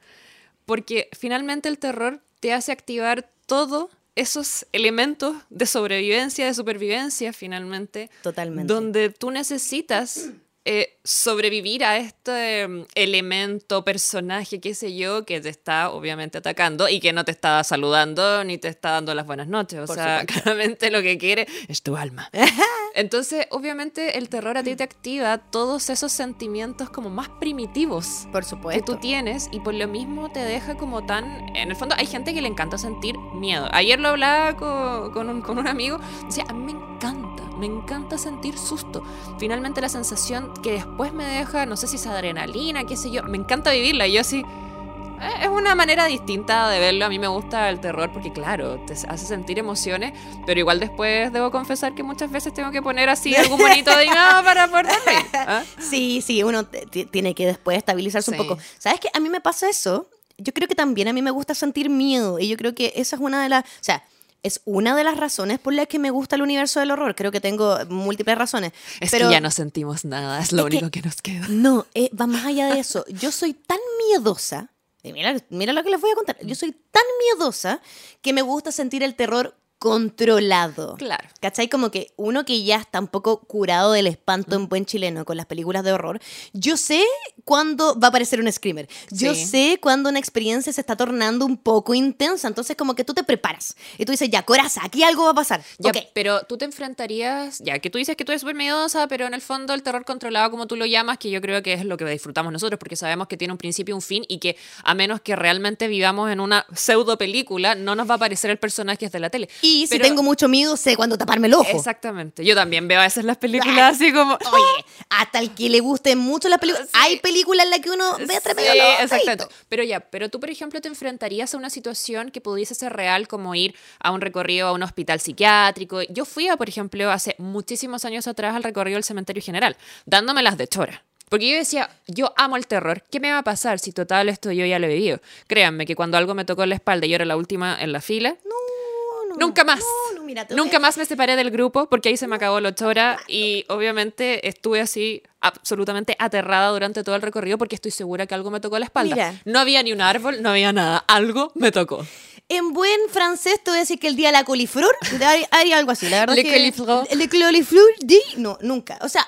Porque finalmente el terror te hace activar todos esos elementos de sobrevivencia, de supervivencia, finalmente. Totalmente. Donde tú necesitas eh, sobrevivir a este mm, elemento, personaje, qué sé yo, que te está obviamente atacando y que no te está saludando ni te está dando las buenas noches. O Por sea, supuesto. claramente lo que quiere es tu alma. Entonces, obviamente, el terror a ti te activa todos esos sentimientos como más primitivos Por que supuesto. tú tienes y por lo mismo te deja como tan... En el fondo hay gente que le encanta sentir miedo. Ayer lo hablaba con, con un, con un amigo, decía, a mí me encanta, me encanta sentir susto. Finalmente la sensación que después me deja, no sé si es adrenalina, qué sé yo, me encanta vivirla. Y yo así... eh, Es una manera distinta de verlo. A mí me gusta el terror porque, claro, te hace sentir emociones, pero igual después debo confesar que muchas veces tengo que poner así algún bonito de nada para poder dormir. ¿ah? Sí, sí, uno tiene que después estabilizarse Sí. un poco. ¿Sabes qué? A mí me pasa eso. Yo creo que también a mí me gusta sentir miedo. Y yo creo que esa es una de las. O sea, es una de las razones por las que me gusta el universo del horror. Creo que tengo múltiples razones. Es pero que ya no sentimos nada, es lo Es que- único que nos queda. No, eh, va más allá de eso. Yo soy tan miedosa. y Mira, mira lo que les voy a contar. Yo soy tan miedosa que me gusta sentir el terror controlado. Claro. ¿Cachai? Como que uno que ya está un poco curado del espanto en buen chileno con las películas de horror, yo sé cuándo va a aparecer un screamer. Yo Sí. sé cuándo una experiencia se está tornando un poco intensa. Entonces, como que tú te preparas. Y tú dices, ya, coraza, aquí algo va a pasar. Ya, ok. pero tú te enfrentarías, ya que tú dices que tú eres súper miedosa, pero en el fondo el terror controlado, como tú lo llamas, que yo creo que es lo que disfrutamos nosotros, porque sabemos que tiene un principio y un fin, y que a menos que realmente vivamos en una pseudo película, no nos va a aparecer el personaje de la tele. Y si Pero- tengo mucho miedo, sé cuándo taparme el ojo. Exactamente. Yo también veo a veces las películas así como. Oye, hasta el que le guste mucho las películas. Hay películas en las que uno ve a Sí, medio los exactamente. Pero ya, pero tú, por ejemplo, te enfrentarías a una situación que pudiese ser real, como ir a un recorrido a un hospital psiquiátrico. Yo fui, a, por ejemplo, hace muchísimos años atrás al recorrido del cementerio general, dándome las de chora. Porque yo decía, yo amo el terror. ¿Qué me va a pasar si total esto yo ya lo he vivido? Créanme que cuando algo me tocó en la espalda y yo era la última en la fila, No, no, Nunca más. No, no, mira, te Nunca más me separé del grupo porque ahí se me acabó la ocho horas y obviamente estuve así absolutamente aterrada durante todo el recorrido porque estoy segura que algo me tocó la espalda. Mira. No había ni un árbol, no había nada. Algo me tocó. En buen francés te voy a decir que el día de la coliflor haría, haría algo así, la verdad Le que coliflor. Le coliflor di no, nunca. O sea,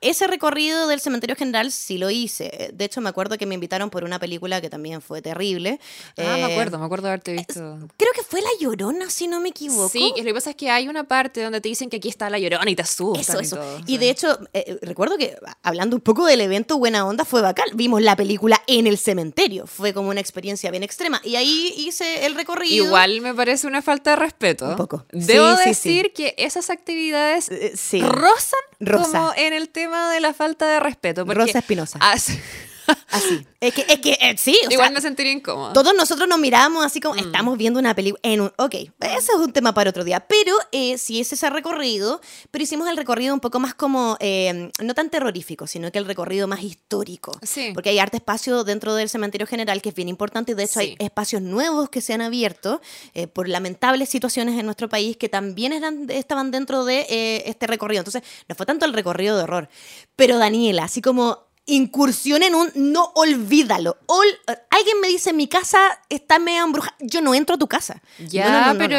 ese recorrido del cementerio general sí lo hice. De hecho, me acuerdo que me invitaron por una película que también fue terrible. Ah, me Eh, acuerdo, me acuerdo de haberte visto. Creo que fue La Llorona, si no me equivoco. Sí, y lo que pasa es que hay una parte donde te dicen que aquí está la llorona y te asustan Eso, y eso. todo, Y de hecho, eh, recuerdo que hablando un poco del evento Buena Onda fue bacán. Vimos la película en el cementerio. Fue como una experiencia bien extrema. Y ahí hice el recorrido. Igual me parece una falta de respeto. Un poco. Debo Sí, sí, sí. decir que esas actividades Eh, rozan Rosa. como en el tema de la falta de respeto. Rosa Espinosa. Así. Es que, es que eh, sí, o Igual sea, me sentiría incómoda. Todos nosotros nos miramos así Mm. como, estamos viendo una película en un... Ok, ese es un tema para otro día. Pero eh, sí es ese recorrido, pero hicimos el recorrido un poco más como, eh, no tan terrorífico, sino que el recorrido más histórico. Sí. Porque hay arte espacio dentro del cementerio general que es bien importante y de hecho Sí. hay espacios nuevos que se han abierto eh, por lamentables situaciones en nuestro país que también eran, estaban dentro de este recorrido. Entonces, no fue tanto el recorrido de horror, pero Daniela, así como incursión en un no olvídalo. Ol- alguien me dice mi casa está medio embrujada. Yo no entro a tu casa. Ya, pero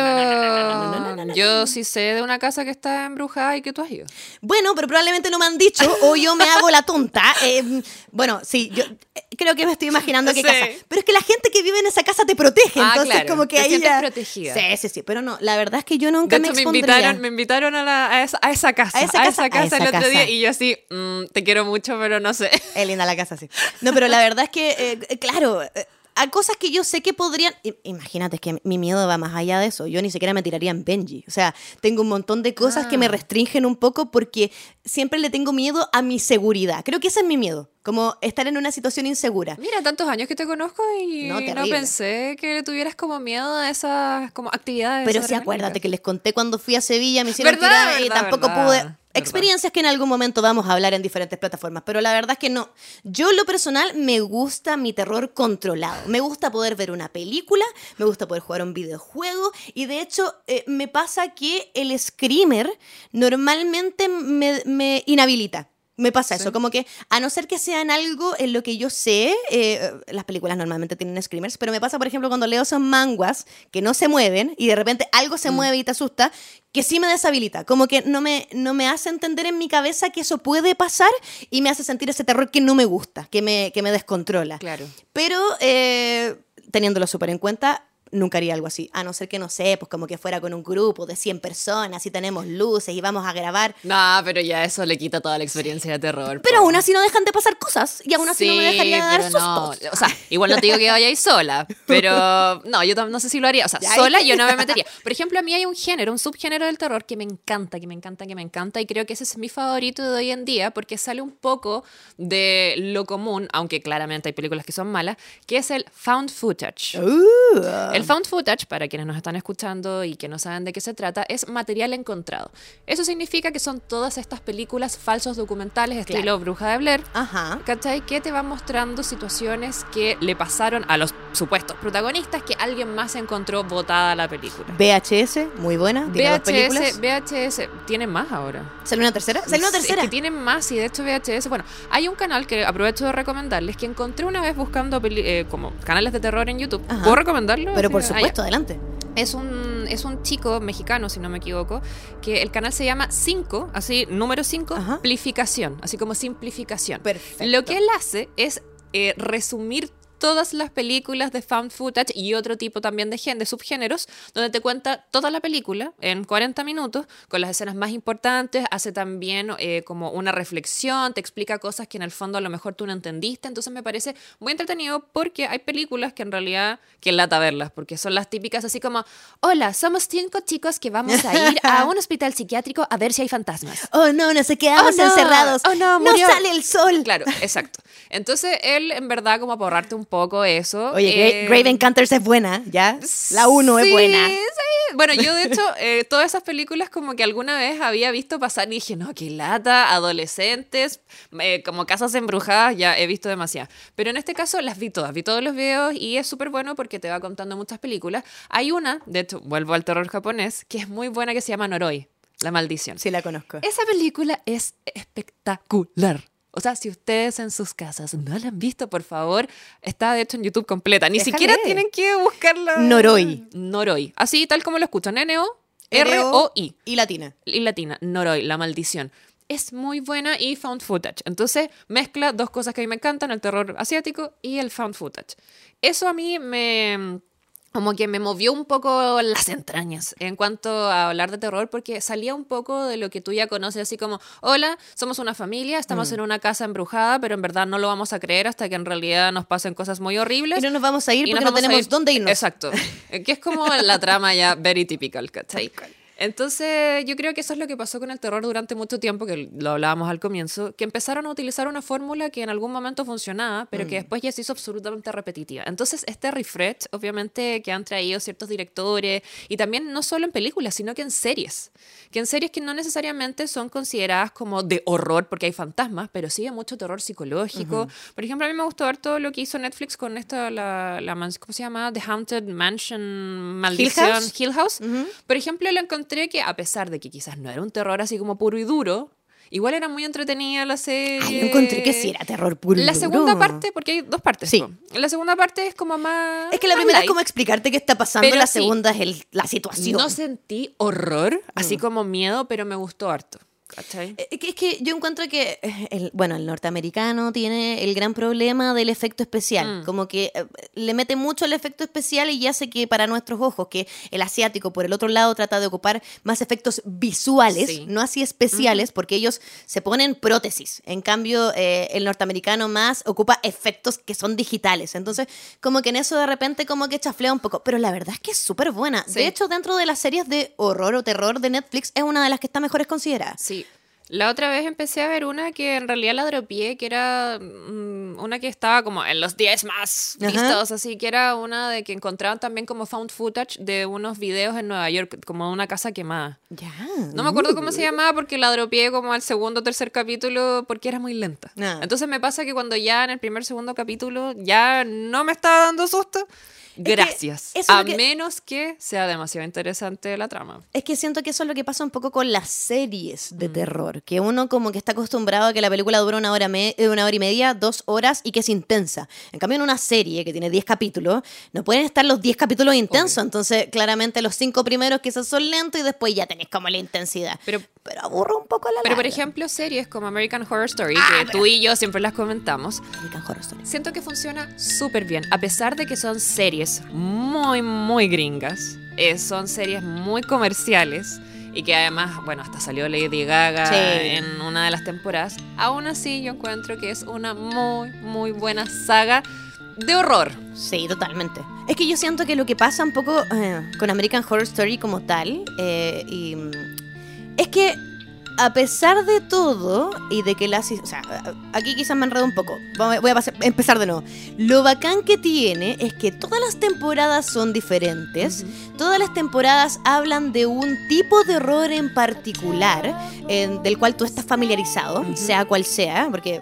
yo sí sé de una casa que está embrujada y que tú has ido. Bueno, pero probablemente no me han dicho o yo me hago la tonta. Eh, bueno, sí, yo eh, creo que me estoy imaginando qué Sí. casa. Pero es que la gente que vive en esa casa te protege, Ah, entonces claro, como que te ahí ya... protegida. Sí, sí, sí, pero no, la verdad es que yo nunca De me hecho, me expondría. invitaron, me invitaron a, la- a, esa, a esa casa. A esa casa, a casa el otro día y yo así, mm, te quiero mucho, pero no sé. Es linda la casa, sí. No, pero la verdad es que, eh, claro, eh, hay cosas que yo sé que podrían... Imagínate, es que mi miedo va más allá de eso. Yo ni siquiera me tiraría en Benji. O sea, tengo un montón de cosas que me Ah. restringen un poco porque siempre le tengo miedo a mi seguridad. Creo que ese es mi miedo, como estar en una situación insegura. Mira, tantos años que te conozco y No, pensé que tuvieras como miedo a esas como actividades. Pero sí, acuérdate que les conté cuando fui a Sevilla, me hicieron ¿Verdad, tirar y verdad, tampoco verdad, pude. Experiencias que en algún momento vamos a hablar en diferentes plataformas, pero la verdad es que no. Yo, lo personal, me gusta mi terror controlado. Me gusta poder ver una película, me gusta poder jugar un videojuego y de hecho eh, me pasa que el screamer normalmente me, me inhabilita. Me pasa eso, como que a no ser que sean algo en lo que yo sé, eh, las películas normalmente tienen screamers, pero me pasa, por ejemplo, cuando leo son manguas que no se mueven y de repente algo se mueve y te asusta, que sí me deshabilita, como que no me, no me hace entender en mi cabeza que eso puede pasar y me hace sentir ese terror que no me gusta, que me, que me descontrola. Claro. Pero eh, teniéndolo súper en cuenta, nunca haría algo así. A no ser que, no sé, pues como que fuera con un grupo de 100 personas y tenemos luces y vamos a grabar. No, pero ya eso le quita toda la experiencia de terror. Pero aún así no dejan de pasar cosas y aún así no me dejaría de dar no. sustos. O sea, igual no te digo que vayáis sola, pero no, yo no sé si lo haría. O sea, Ya, sola yo no me metería. Por ejemplo, a mí hay un género, un subgénero del terror que me encanta, que me encanta, que me encanta y creo que ese es mi favorito de hoy en día porque sale un poco de lo común, aunque claramente hay películas que son malas, que es el found footage. Uh, El found footage, para quienes nos están escuchando y que no saben de qué se trata, es material encontrado. Eso significa que son todas estas películas falsos documentales, estilo Claro. Bruja de Blair, Ajá. ¿cachai? Que te van mostrando situaciones que le pasaron a los supuestos protagonistas que alguien más encontró botada la película. VHS, muy buena. VHS, VHS, tienen más ahora. ¿Sale una tercera? ¿Sale una tercera? Es que tienen más y de hecho VHS. Bueno, hay un canal que aprovecho de recomendarles que encontré una vez buscando eh, como canales de terror en YouTube. Ajá. ¿Puedo recomendarlo? Pero Por supuesto, adelante. Es un es un chico mexicano, si no me equivoco, que el canal se llama 5, así, número 5, Ajá. amplificación, así como simplificación. Perfecto. Lo que él hace es eh, resumir todas las películas de found footage y otro tipo también de, gen de subgéneros, donde te cuenta toda la película en 40 minutos con las escenas más importantes, hace también eh, como una reflexión, te explica cosas que en el fondo a lo mejor tú no entendiste, entonces me parece muy entretenido porque hay películas que en realidad que lata verlas, porque son las típicas así como, hola, somos cinco chicos que vamos a ir a un hospital psiquiátrico a ver si hay fantasmas. Oh no, nos quedamos Oh, no. encerrados. Oh, no, murió. sale el sol. Claro, exacto. Entonces él en verdad como para ahorrarte un poco eso. Oye, eh, Grave Encounters es buena, ¿ya? La 1 es buena. sí. Bueno, yo de hecho, eh, todas esas películas como que alguna vez había visto pasar y dije, no, qué lata, adolescentes, eh, como casas embrujadas, ya he visto demasiadas. Pero en este caso las vi todas, vi todos los videos y es súper bueno porque te va contando muchas películas. Hay una, de hecho, vuelvo al terror japonés, que es muy buena que se llama Noroi, La Maldición. Sí, la conozco. Esa película es espectacular. O sea, si ustedes en sus casas no la han visto, por favor, está de hecho en YouTube completa. Ni Déjale. siquiera tienen que buscarla. Noroi. Noroi. Así tal como lo escuchan. N-O-R-O-I. Y latina. Y latina. Noroi, la maldición. Es muy buena y found footage. Entonces mezcla dos cosas que a mí me encantan, el terror asiático y el found footage. Eso a mí me... Como que me movió un poco las entrañas en cuanto a hablar de terror, porque salía un poco de lo que tú ya conoces, así como, hola, somos una familia, Mm. estamos en una casa embrujada, pero en verdad no lo vamos a creer hasta que en realidad nos pasen cosas muy horribles. Y no nos vamos a ir porque no tenemos ir- dónde irnos. Exacto. Que es como la trama ya very typical, ¿cachai? Entonces, yo creo que eso es lo que pasó con el terror durante mucho tiempo, que lo hablábamos al comienzo, que empezaron a utilizar una fórmula que en algún momento funcionaba, pero Mm. que después ya se hizo absolutamente repetitiva. Entonces, este refresh, obviamente, que han traído ciertos directores, y también no solo en películas, sino que en series, que en series que no necesariamente son consideradas como de horror, porque hay fantasmas, pero sí hay mucho terror psicológico. Por ejemplo, a mí me gustó ver todo lo que hizo Netflix con esta, la, la ¿cómo se llama? The Haunted Mansion, Maldición, House? Hill House. Por ejemplo, le encontré que a pesar de que quizás no era un terror así como puro y duro, igual era muy entretenida la serie. Ay, yo encontré que sí era terror puro La duro. segunda parte, porque hay dos partes. Sí. po. La segunda parte es como más. Es que la primera es light. como explicarte qué está pasando, Pero la sí. segunda es el- la situación. No sentí horror, así Mm. como miedo, pero me gustó harto. ¿Cachai? Eh, Es que- es que yo encuentro que, eh, el, bueno, el norteamericano tiene el gran problema del efecto especial. Mm. Como que eh, le mete mucho el efecto especial y hace que para nuestros ojos, que el asiático por el otro lado trata de ocupar más efectos visuales, Sí. no así especiales, porque ellos se ponen prótesis. En cambio, eh, el norteamericano más ocupa efectos que son digitales. Entonces, como que en eso de repente como que chaflea un poco. Pero la verdad es que es súper buena. Sí. De hecho, dentro de las series de horror o terror de Netflix, es una de las que está mejores consideradas. Sí. La otra vez empecé a ver una que en realidad la dropié, que era mm, una que estaba como en los 10 más vistos, así que era una de que encontraban también como found footage de unos videos en Nueva York, como una casa quemada. Ya. No me acuerdo cómo se llamaba porque la dropié como al segundo o tercer capítulo porque era muy lenta. Ah. Entonces me pasa que cuando ya en el primer segundo capítulo ya no me estaba dando susto. Gracias. A que- menos que sea demasiado interesante la trama. Es que siento que eso es lo que pasa un poco con las series Mm. de terror, que uno como que está acostumbrado a que la película dura una hora, me- eh, una hora y media, dos horas y que es intensa. En cambio, en una serie que tiene 10 capítulos, no pueden estar los 10 capítulos intensos, entonces claramente los cinco primeros quizás son lentos y después ya tenés como la intensidad. Pero Pero aburre un poco la Pero por ejemplo, series como American Horror Story, Ah, que tú y yo siempre las comentamos, American Horror Story. siento que funciona súper bien. A pesar de que son series muy, muy gringas, eh, son series muy comerciales y que además, bueno, hasta salió Lady Gaga Sí. en una de las temporadas. Aún así, yo encuentro que es una muy, muy buena saga de horror. Sí, totalmente. Es que yo siento que lo que pasa un poco eh, con American Horror Story como tal, eh, y, mm, es que a pesar de todo y de que las... O sea, aquí quizás me enredo un poco. Voy a pasar- empezar de nuevo. Lo bacán que tiene es que todas las temporadas son diferentes. Todas las temporadas hablan de un tipo de horror en particular, eh, del cual tú estás familiarizado, sea cual sea, porque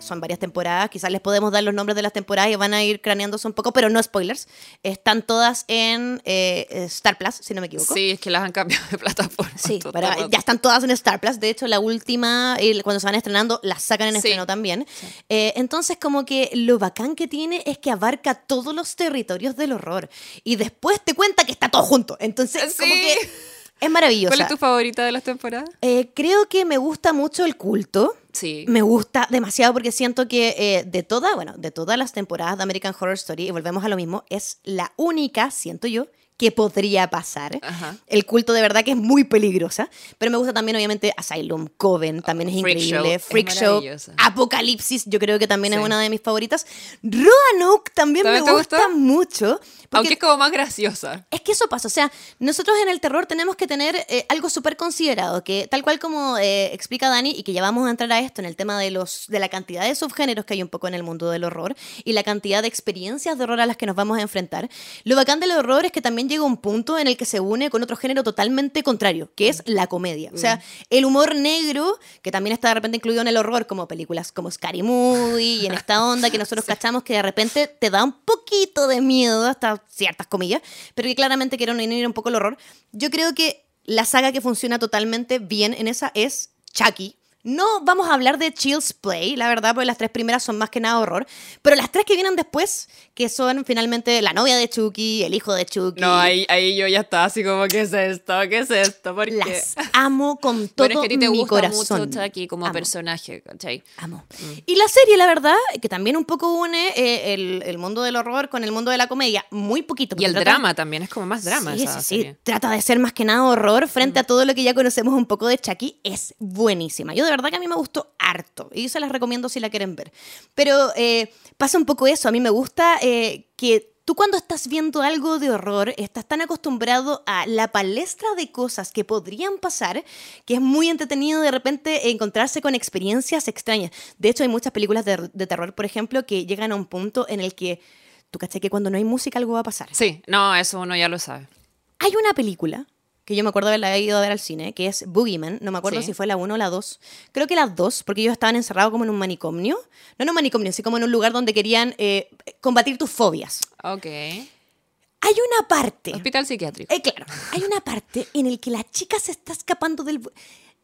son varias temporadas, quizás les podemos dar los nombres de las temporadas y van a ir craneándose un poco, pero no spoilers. Están todas en eh, Star Plus, si no me equivoco. Sí, es que las han cambiado de plataforma. Sí, rato. ya están todas en Star Plus. De hecho, la última, cuando se van estrenando, las sacan en Sí. estreno también. Eh, entonces, como que lo bacán que tiene es que abarca todos los territorios del horror. Y después te cuenta que está todo junto. Entonces, como que es maravilloso. ¿Cuál es tu favorita de las temporadas? Eh, creo que me gusta mucho el culto. Sí. Me gusta demasiado porque siento que eh, de toda, bueno, de todas las temporadas de American Horror Story, y volvemos a lo mismo, es la única, siento yo, que podría pasar. Ajá. El culto de verdad que es muy peligrosa, pero me gusta también obviamente Asylum, Coven, también es Freak increíble, Show, es Freak Show. Apocalipsis, yo creo que también es una de mis favoritas. Roanoke también, ¿También me gusta gustó? mucho. Aunque es como más graciosa. es que eso pasa, o sea, nosotros en el terror tenemos que tener eh, algo súper considerado, que tal cual como eh, explica Dani, y que ya vamos a entrar a esto en el tema de, los, de la cantidad de subgéneros que hay un poco en el mundo del horror y la cantidad de experiencias de horror a las que nos vamos a enfrentar, lo bacán del horror es que también llega un punto en el que se une con otro género totalmente contrario, que es la comedia. O sea, el humor negro, que también está de repente incluido en el horror, como películas como Scary Movie y en esta onda que nosotros cachamos que de repente te da un poquito de miedo hasta ciertas comillas, pero que claramente quieren unir un poco el horror. Yo creo que la saga que funciona totalmente bien en esa es Chucky. No vamos a hablar de Chills Play, la verdad, porque las tres primeras son más que nada horror. Pero las tres que vienen después, que son finalmente la novia de Chucky, el hijo de Chucky. No, ahí, ahí yo ya estaba así como, ¿qué es esto? ¿Qué es esto? ¿Por qué? Las amo con todo Pero es que a ti te mi gusta corazón. mucho Chucky como Amo. personaje, ¿cachai? Amo. Y la serie, la verdad, que también un poco une eh, el, el mundo del horror con el mundo de la comedia. Muy poquito. Y el trata- drama también, es como más drama Sí, esa sí, sí. serie. Trata de ser más que nada horror frente a todo lo que ya conocemos un poco de Chucky. Es buenísima. Yo de verdad que a mí me gustó harto. Y se las recomiendo si la quieren ver. Pero eh, pasa un poco eso. A mí me gusta eh, que tú cuando estás viendo algo de horror estás tan acostumbrado a la palestra de cosas que podrían pasar que es muy entretenido de repente encontrarse con experiencias extrañas. De hecho, hay muchas películas de, de terror, por ejemplo, que llegan a un punto en el que tú caché que cuando no hay música algo va a pasar. Sí, no, eso uno ya lo sabe. Hay una película que yo me acuerdo haberla ido a ver al cine, que es Boogeyman. No me acuerdo Sí. si fue la 1 o la 2. Creo que las dos, porque ellos estaban encerrados como en un manicomio. No en un manicomio, sino como en un lugar donde querían eh, combatir tus fobias. Ok. Hay una parte. Hospital psiquiátrico. Eh, claro, hay una parte en el que la chica se está escapando del...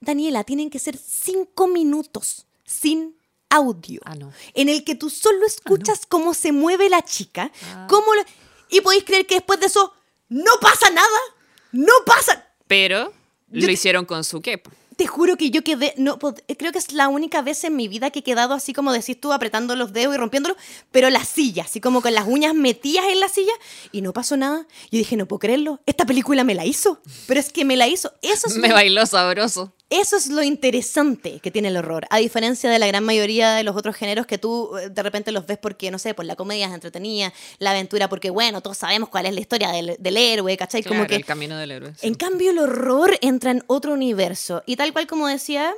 Daniela, tienen que ser cinco minutos sin audio. Ah, no. En el que tú solo escuchas cómo se mueve la chica, Ah. cómo... lo- Y podéis creer que después de eso no pasa nada. No pasa... Pero Yo lo te- hicieron con su quepo. Te juro que yo quedé, no, pod- creo que es la única vez en mi vida que he quedado así como decís tú, apretando los dedos y rompiéndolos, pero la silla, así como con las uñas metidas en la silla y no pasó nada. Yo dije, no puedo creerlo, esta película me la hizo, pero es que me la hizo. Eso es, Me bailó sabroso. Eso es lo interesante que tiene el horror, a diferencia de la gran mayoría de los otros géneros que tú eh, de repente los ves porque, no sé, por la comedia es entretenida, la aventura porque, bueno, todos sabemos cuál es la historia del, del héroe, ¿cachai? Claro, como que el camino del héroe. sí. en cambio, el horror entra en otro universo. Y tal cual como decía,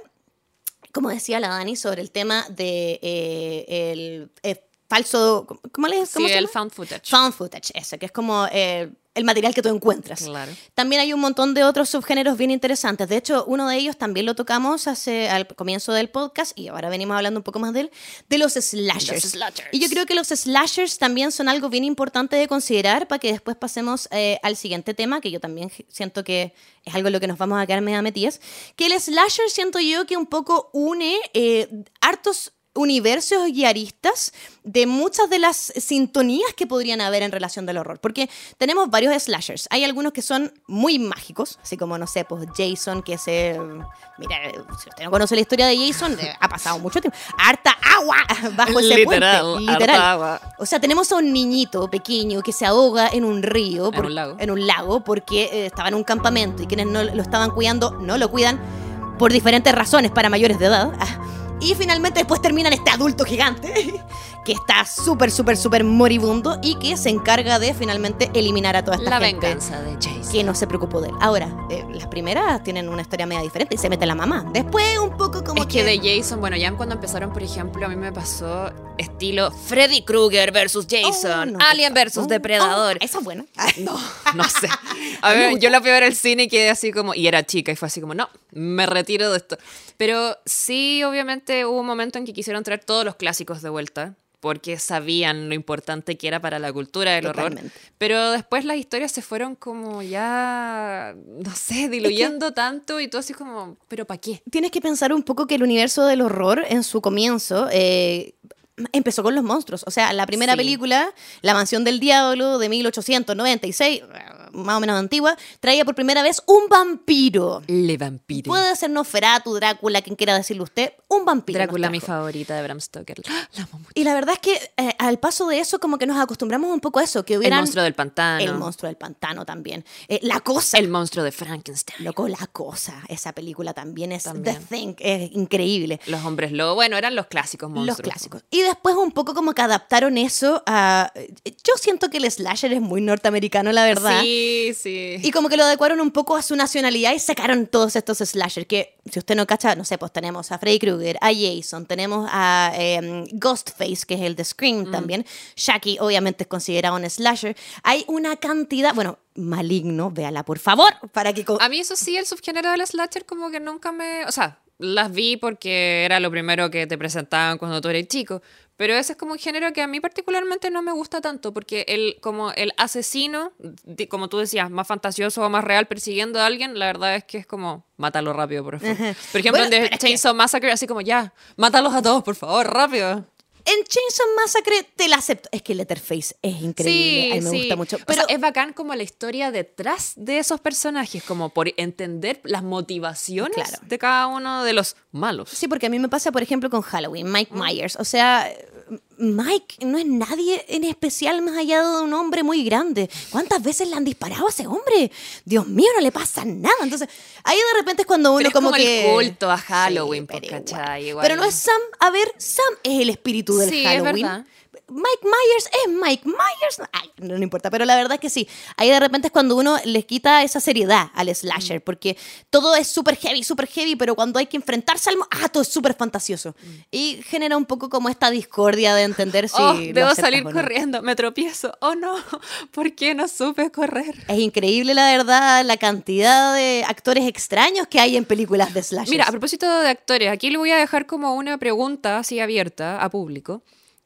como decía la Dani sobre el tema de eh, el eh, falso. ¿Cómo le Sí, el found footage. Found footage, eso, que es como eh, el material que tú encuentras. Claro. También hay un montón de otros subgéneros bien interesantes. De hecho, uno de ellos también lo tocamos hace, al comienzo del podcast y ahora venimos hablando un poco más de él, de los slashers. Los slashers. Y yo creo que los slashers también son algo bien importante de considerar para que después pasemos eh, al siguiente tema, que yo también siento que es algo en lo que nos vamos a quedar media metidas, que el slasher siento yo que un poco une eh, hartos universos y aristas de muchas de las sintonías que podrían haber en relación del horror. Porque tenemos varios slashers. Hay algunos que son muy mágicos, así como, no sé, pues Jason, que se... Mira, si usted no conoce la historia de Jason, eh, ha pasado mucho tiempo. Harta agua bajo ese Literal, puente. harta agua. O sea, tenemos a un niñito pequeño que se ahoga en un río. En un lago. En un lago porque eh, estaba en un campamento y quienes no lo estaban cuidando no lo cuidan por diferentes razones para mayores de edad. Y finalmente después terminan este adulto gigante que está súper, súper, súper moribundo y que se encarga de finalmente eliminar a toda esta La gente. venganza de Jason. que no se preocupó de él. Ahora, eh, las primeras tienen una historia media diferente y se mete la mamá. Después un poco como Es que de Jason, bueno, ya cuando empezaron, por ejemplo, a mí me pasó estilo Freddy Krueger versus Jason, Oh, no, Alien versus tal. Depredador. Oh, esa es buena. No, no sé. A ver, yo la fui a ver al cine y quedé así como, y era chica, y fue así como, no, me retiro de esto. Pero sí, obviamente hubo un momento en que quisieron traer todos los clásicos de vuelta, porque sabían lo importante que era para la cultura del horror. Totalmente. Pero después las historias se fueron como ya, no sé, diluyendo tanto y todo así como, ¿pero para qué? Tienes que pensar un poco que el universo del horror en su comienzo eh, empezó con los monstruos. O sea, la primera Sí. película, La Mansión del Diablo de 1896, eh, más o menos antigua, traía por primera vez un vampiro. Le vampiro. Puede ser Nosferatu, Drácula, quien quiera decirle usted, un vampiro. Drácula, mi favorita de Bram Stoker. La amo mucho. Y la verdad es que eh, al paso de eso, como que nos acostumbramos un poco a eso, que hubieran... El monstruo del pantano. El monstruo del pantano también. Eh, la cosa. El monstruo de Frankenstein. Loco, la cosa. Esa película también es También. The Thing. Es increíble. Los hombres lobo. Bueno, eran los clásicos monstruos. Los clásicos. Y después un poco como que adaptaron eso a... Yo siento que el slasher es muy norteamericano, la verdad. Sí, sí. Y como que lo adecuaron un poco a su nacionalidad y sacaron todos estos slashers. Que si usted no cacha, no sé, pues tenemos a Freddy Krueger, a Jason, tenemos a em, Ghostface, que es el de Mm. Scream también. Shaggy, obviamente, es considerado un slasher. Hay una cantidad, bueno, maligno, véala por favor, para que. A mí eso sí, el subgénero del slasher como que nunca me... O sea, las vi porque era lo primero que te presentaban cuando tú eras chico. Pero ese es como un género que a mí particularmente no me gusta tanto porque el, como el asesino, como tú decías, más fantasioso o más real persiguiendo a alguien, la verdad es que es como, mátalo rápido, por favor. Por ejemplo, Bueno, en The es que- Chainsaw Massacre, así como, ya, mátalos a todos, por favor, rápido. En Chainsaw Massacre te la acepto. Es que Letterface es increíble. a mí me sí. gusta mucho. O Pero sea, es bacán como la historia detrás de esos personajes, como por entender las motivaciones Claro. de cada uno de los malos. Sí, porque a mí me pasa, por ejemplo, con Halloween, Mike Myers. O sea, Mike no es nadie en especial más allá de un hombre muy grande. ¿Cuántas veces le han disparado a ese hombre? Dios mío, no le pasa nada. Entonces, ahí de repente es cuando uno Pero es como, como el que... culto a Halloween, pues, pero ¿cachai? igual. Igual. Pero no es Sam. A ver, Sam es el espíritu del Sí, es Halloween. verdad. Mike Myers es Mike Myers. Ay, no, no importa, pero la verdad es que sí. Ahí de repente es cuando uno les quita esa seriedad al slasher, Mm. porque todo es súper heavy, súper heavy, pero cuando hay que enfrentarse al... Ah, todo es súper fantasioso. Mm. Y genera un poco como esta discordia de entender si... Oh, debo salir no. corriendo, me tropiezo. Oh no, ¿por qué no supe correr? Es increíble, la verdad, la cantidad de actores extraños que hay en películas de slasher. Mira, a propósito de actores, aquí le voy a dejar como una pregunta así abierta a público.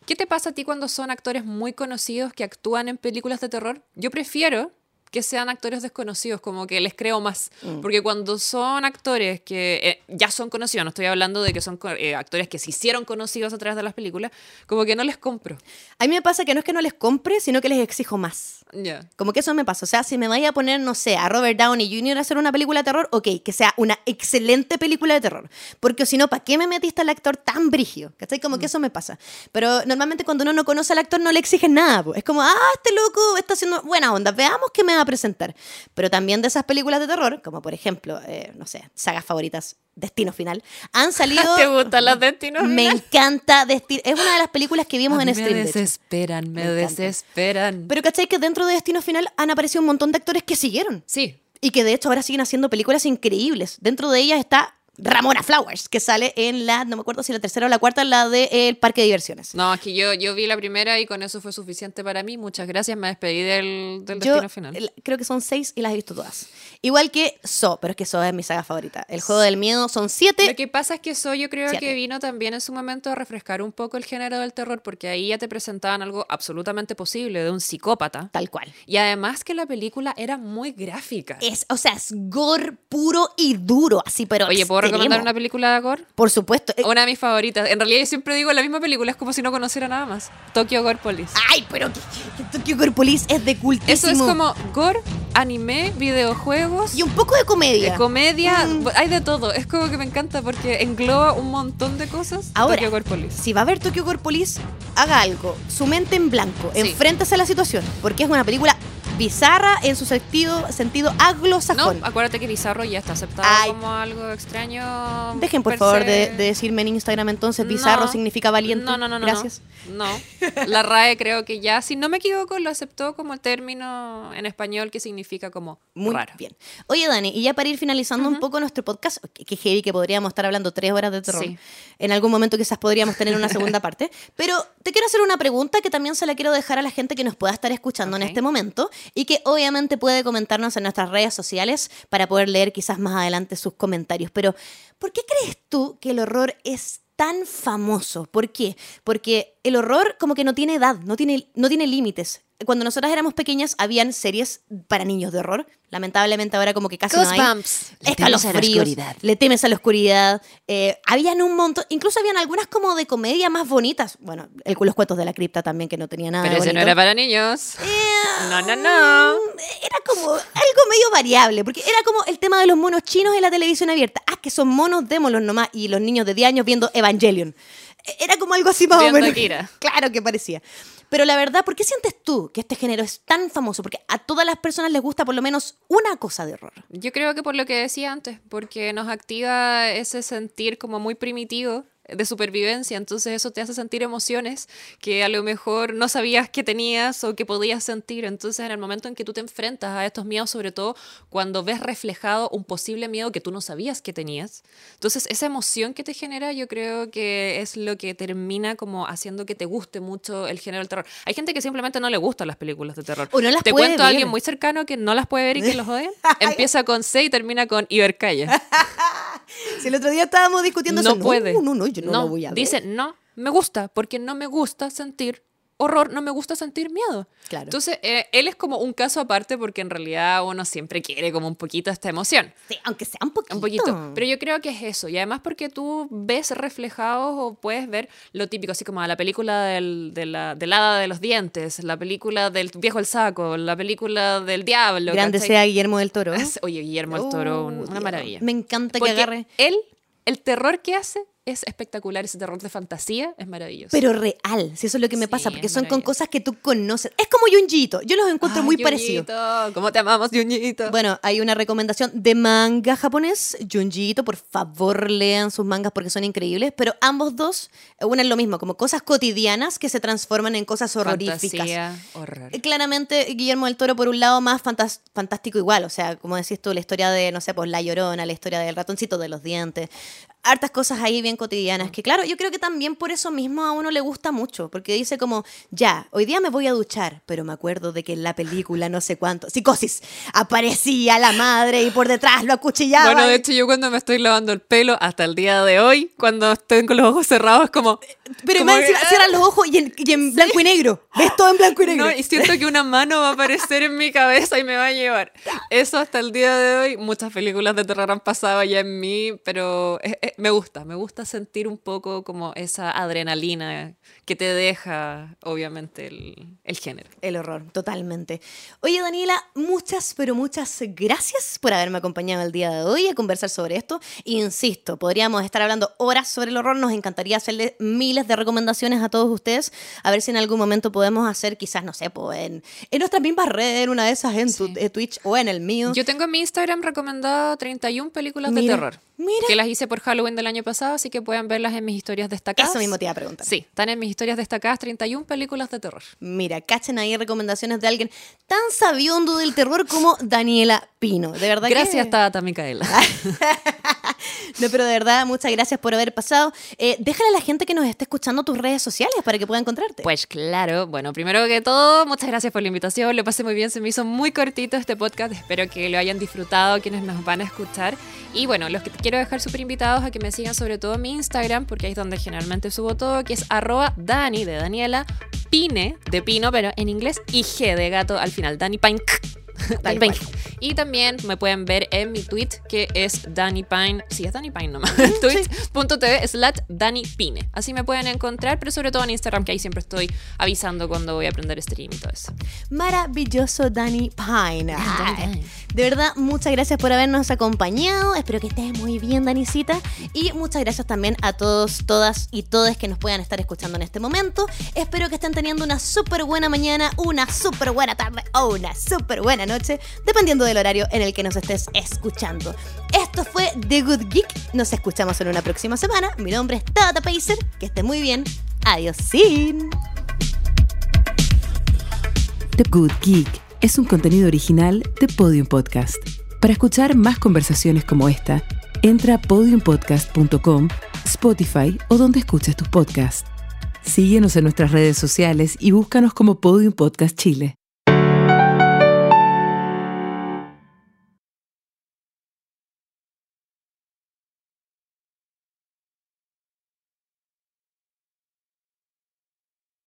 ¿Qué te pasa a ti cuando son actores muy conocidos que actúan en películas de terror? Yo prefiero que sean actores desconocidos, como que les creo más. Mm. Porque cuando son actores que eh, ya son conocidos, no estoy hablando de que son eh, actores que se hicieron conocidos a través de las películas, como que no les compro. A mí me pasa que no es que no les compre, sino que les exijo más. Ya. Como que eso me pasa. O sea, si me vaya a poner, no sé, a Robert Downey Jr. a hacer una película de terror, ok, que sea una excelente película de terror. Porque si no, ¿para qué me metiste al actor tan brigio? ¿Cachai? Como que eso me pasa. Pero normalmente cuando uno no conoce al actor no le exigen nada. po. Es como, ah, este loco está haciendo buena onda, veamos qué me va a presentar. Pero también de esas películas de terror, como por ejemplo, eh, no sé, sagas favoritas, Destino Final, han salido... ¿Te gustan las Destino Me Final? encanta Destino... Es una de las películas que vimos A en stream. me desesperan, me, Me desesperan. Pero ¿cachai? Que dentro de Destino Final han aparecido un montón de actores que siguieron. sí, Y que de hecho ahora siguen haciendo películas increíbles. Dentro de ellas está Ramona Flowers, que sale en la, no me acuerdo si la tercera o la cuarta, la de El Parque de Diversiones. No, es que yo, yo vi la primera y con eso fue suficiente para mí. Muchas gracias, me despedí del, del Yo destino final. creo que son seis y las he visto todas. Igual que So, pero es que So es mi saga favorita. El Juego del Miedo son siete. Lo que pasa es que eso yo creo Siete. que vino también en su momento a refrescar un poco el género del terror, porque ahí ya te presentaban algo absolutamente posible de un psicópata. Tal cual. Y además que la película era muy gráfica. Es, o sea, es gore puro y duro, así, pero Oye, ¿puedo. Recomendar una película de gore? Por supuesto. Eh, Una de mis favoritas. En realidad yo siempre digo la misma película, es como si no conociera nada más. Tokyo Gore Police. Ay, pero que, que Tokyo Gore Police es de cultísimo. Eso es como gore, anime, videojuegos. Y un poco de comedia. De comedia, Mm. hay de todo. Es como que me encanta porque engloba un montón de cosas. Ahora, Tokyo Gore Police. si va a ver Tokyo Gore Police, haga algo. Su mente en blanco. Sí. Enfréntese a la situación. Porque es una película bizarra en su sentido, sentido No, anglosajón. acuérdate que Bizarro ya está aceptado Ay. como algo extraño. Dejen por favor de, de decirme en Instagram entonces, bizarro No. significa valiente. No, no, no, no. Gracias. No. No. La RAE creo que ya, si no me equivoco, lo aceptó como término en español que significa como Muy raro. bien. Oye, Dani, y ya para ir finalizando un poco nuestro podcast, que, que heavy que podríamos estar hablando tres horas de terror. Sí. En algún momento quizás podríamos tener una segunda parte. Pero te quiero hacer una pregunta que también se la quiero dejar a la gente que nos pueda estar escuchando en este momento y que obviamente puede comentarnos en nuestras redes sociales para poder leer quizás más adelante sus comentarios. Pero, ¿por qué crees tú que el horror es tan famoso? ¿Por qué? Porque el horror como que no tiene edad, no tiene, no tiene límites. Cuando nosotras éramos pequeñas habían series para niños de horror. Lamentablemente ahora como que casi no hay. Goosebumps. Le temes a la Escalofríos, oscuridad. Le temes a la oscuridad. Eh, habían un montón, incluso habían algunas como de comedia más bonitas. Bueno, el, los cuentos de la cripta también, que no tenía nada Pero de ese no bonito. era para niños. Eh, No, no, no. Era como algo medio variable, porque era como el tema de los monos chinos en la televisión abierta. Ah, que son monos, démoslos nomás. Y los niños de 10 años viendo Evangelion. Eh, Era como algo así más o menos. Claro que parecía. Pero la verdad, ¿por qué sientes tú que este género es tan famoso? Porque a todas las personas les gusta por lo menos una cosa de horror. Yo creo que por lo que decía antes, porque nos activa ese sentir como muy primitivo de supervivencia, entonces eso te hace sentir emociones que a lo mejor no sabías que tenías o que podías sentir, entonces en el momento en que tú te enfrentas a estos miedos, sobre todo cuando ves reflejado un posible miedo que tú no sabías que tenías, entonces esa emoción que te genera yo creo que es lo que termina como haciendo que te guste mucho el género del terror. Hay gente que simplemente no le gustan las películas de terror. O no las te puede cuento a alguien muy cercano que no las puede ver y que los odia. Empieza con C y termina con Ibercaya. Si el otro día estábamos discutiendo No eso, puede. No, no, no, yo no, lo voy a ver. Dice, no, me gusta, porque no me gusta sentir horror, no me gusta sentir miedo. Claro. Entonces, eh, él es como un caso aparte porque en realidad uno siempre quiere como un poquito esta emoción. Sí, aunque sea un poquito. Un poquito. Pero yo creo que es eso. Y además porque tú ves reflejados o puedes ver lo típico, así como la película del, de la, del hada de los dientes, la película del viejo el saco, la película del diablo. Grande ¿cachai? sea Guillermo del Toro. Oye, Guillermo del Toro, Oh, una Dios. maravilla. Me encanta que Porque agarre. él, el terror que hace es espectacular. Ese terror de fantasía es maravilloso. Pero real, si eso es lo que me Sí, pasa, porque es son con cosas que tú conoces. Es como Junjito, yo los encuentro Ay, muy parecidos. ¿Cómo te amamos, Yuñito? Bueno, hay una recomendación de manga japonés, Junjito, por favor lean sus mangas porque son increíbles, pero ambos dos eh, unen lo mismo, como cosas cotidianas que se transforman en cosas horroríficas. Fantasía, horror. Eh, Claramente, Guillermo del Toro, por un lado, más fantástico igual. O sea, como decís tú, la historia de, no sé, pues La Llorona, la historia del ratoncito de los dientes. Hartas cosas ahí bien cotidianas. Que claro, yo creo que también por eso mismo a uno le gusta mucho. Porque dice como, ya, hoy día me voy a duchar, pero me acuerdo de que en la película no sé cuánto, psicosis, aparecía la madre y por detrás lo acuchillaba. Bueno, de hecho, yo cuando me estoy lavando el pelo, hasta el día de hoy, cuando estoy con los ojos cerrados, es como. Pero más encima cierran los ojos y en, y en blanco y negro. Ves todo en blanco y negro. No, y siento que una mano va a aparecer en mi cabeza y me va a llevar. Eso hasta el día de hoy, muchas películas de terror han pasado ya en mí, pero es- es- me gusta, me gusta sentir un poco como esa adrenalina que te deja, obviamente, el, el género. El horror, totalmente. Oye, Daniela, muchas, pero muchas gracias por haberme acompañado el día de hoy a conversar sobre esto. Insisto, podríamos estar hablando horas sobre el horror. Nos encantaría hacerle miles de recomendaciones a todos ustedes. A ver si en algún momento podemos hacer, quizás, no sé, en, en nuestras mismas redes, en una de esas, en tu eh, Twitch o en el mío. Yo tengo en mi Instagram recomendado 31 películas Mira, de terror. Mira. Que las hice por Halloween del año pasado, así que pueden verlas en mis historias destacadas. Eso mismo te iba a preguntar. Sí, están en mis historias destacadas 31 películas de terror. Mira, cachen ahí recomendaciones de alguien tan sabiondo del terror como Daniela Pino. De verdad que- Gracias, Tata Micaela. No, pero de verdad, muchas gracias por haber pasado. Eh, déjale a la gente que nos esté escuchando tus redes sociales para que pueda encontrarte. Pues claro, bueno, primero que todo, muchas gracias por la invitación, lo pasé muy bien, se me hizo muy cortito este podcast, espero que lo hayan disfrutado quienes nos van a escuchar. Y bueno, los que quiero dejar súper invitados a que me sigan sobre todo en mi Instagram, porque ahí es donde generalmente subo todo, que es arroba Dani de Daniela, Pine de Pino, pero en inglés, y G de gato al final, Dani Pine. Dani Pine. Y también me pueden ver en mi tweet que es Danny Pine. Sí, es Danny Pine nomás. Tweet.tv slash Danny Pine. Así me pueden encontrar, pero sobre todo en Instagram, que ahí siempre estoy avisando cuando voy a aprender stream y todo eso. Maravilloso Danny Pine. Danny Ay, Pine. De verdad, muchas gracias por habernos acompañado. Espero que estés muy bien, Danisita. Y muchas gracias también a todos, todas y todes que nos puedan estar escuchando en este momento. Espero que estén teniendo una súper buena mañana, una súper buena tarde o una súper buena noche, dependiendo del horario en el que nos estés escuchando. Esto fue The Good Geek. Nos escuchamos en una próxima semana. Mi nombre es Tata Pacer. Que esté muy bien. Adiós. The Good Geek es un contenido original de Podium Podcast. Para escuchar más conversaciones como esta, entra a podiumpodcast.com, Spotify o donde escuches tus podcasts. Síguenos en nuestras redes sociales y búscanos como Podium Podcast Chile.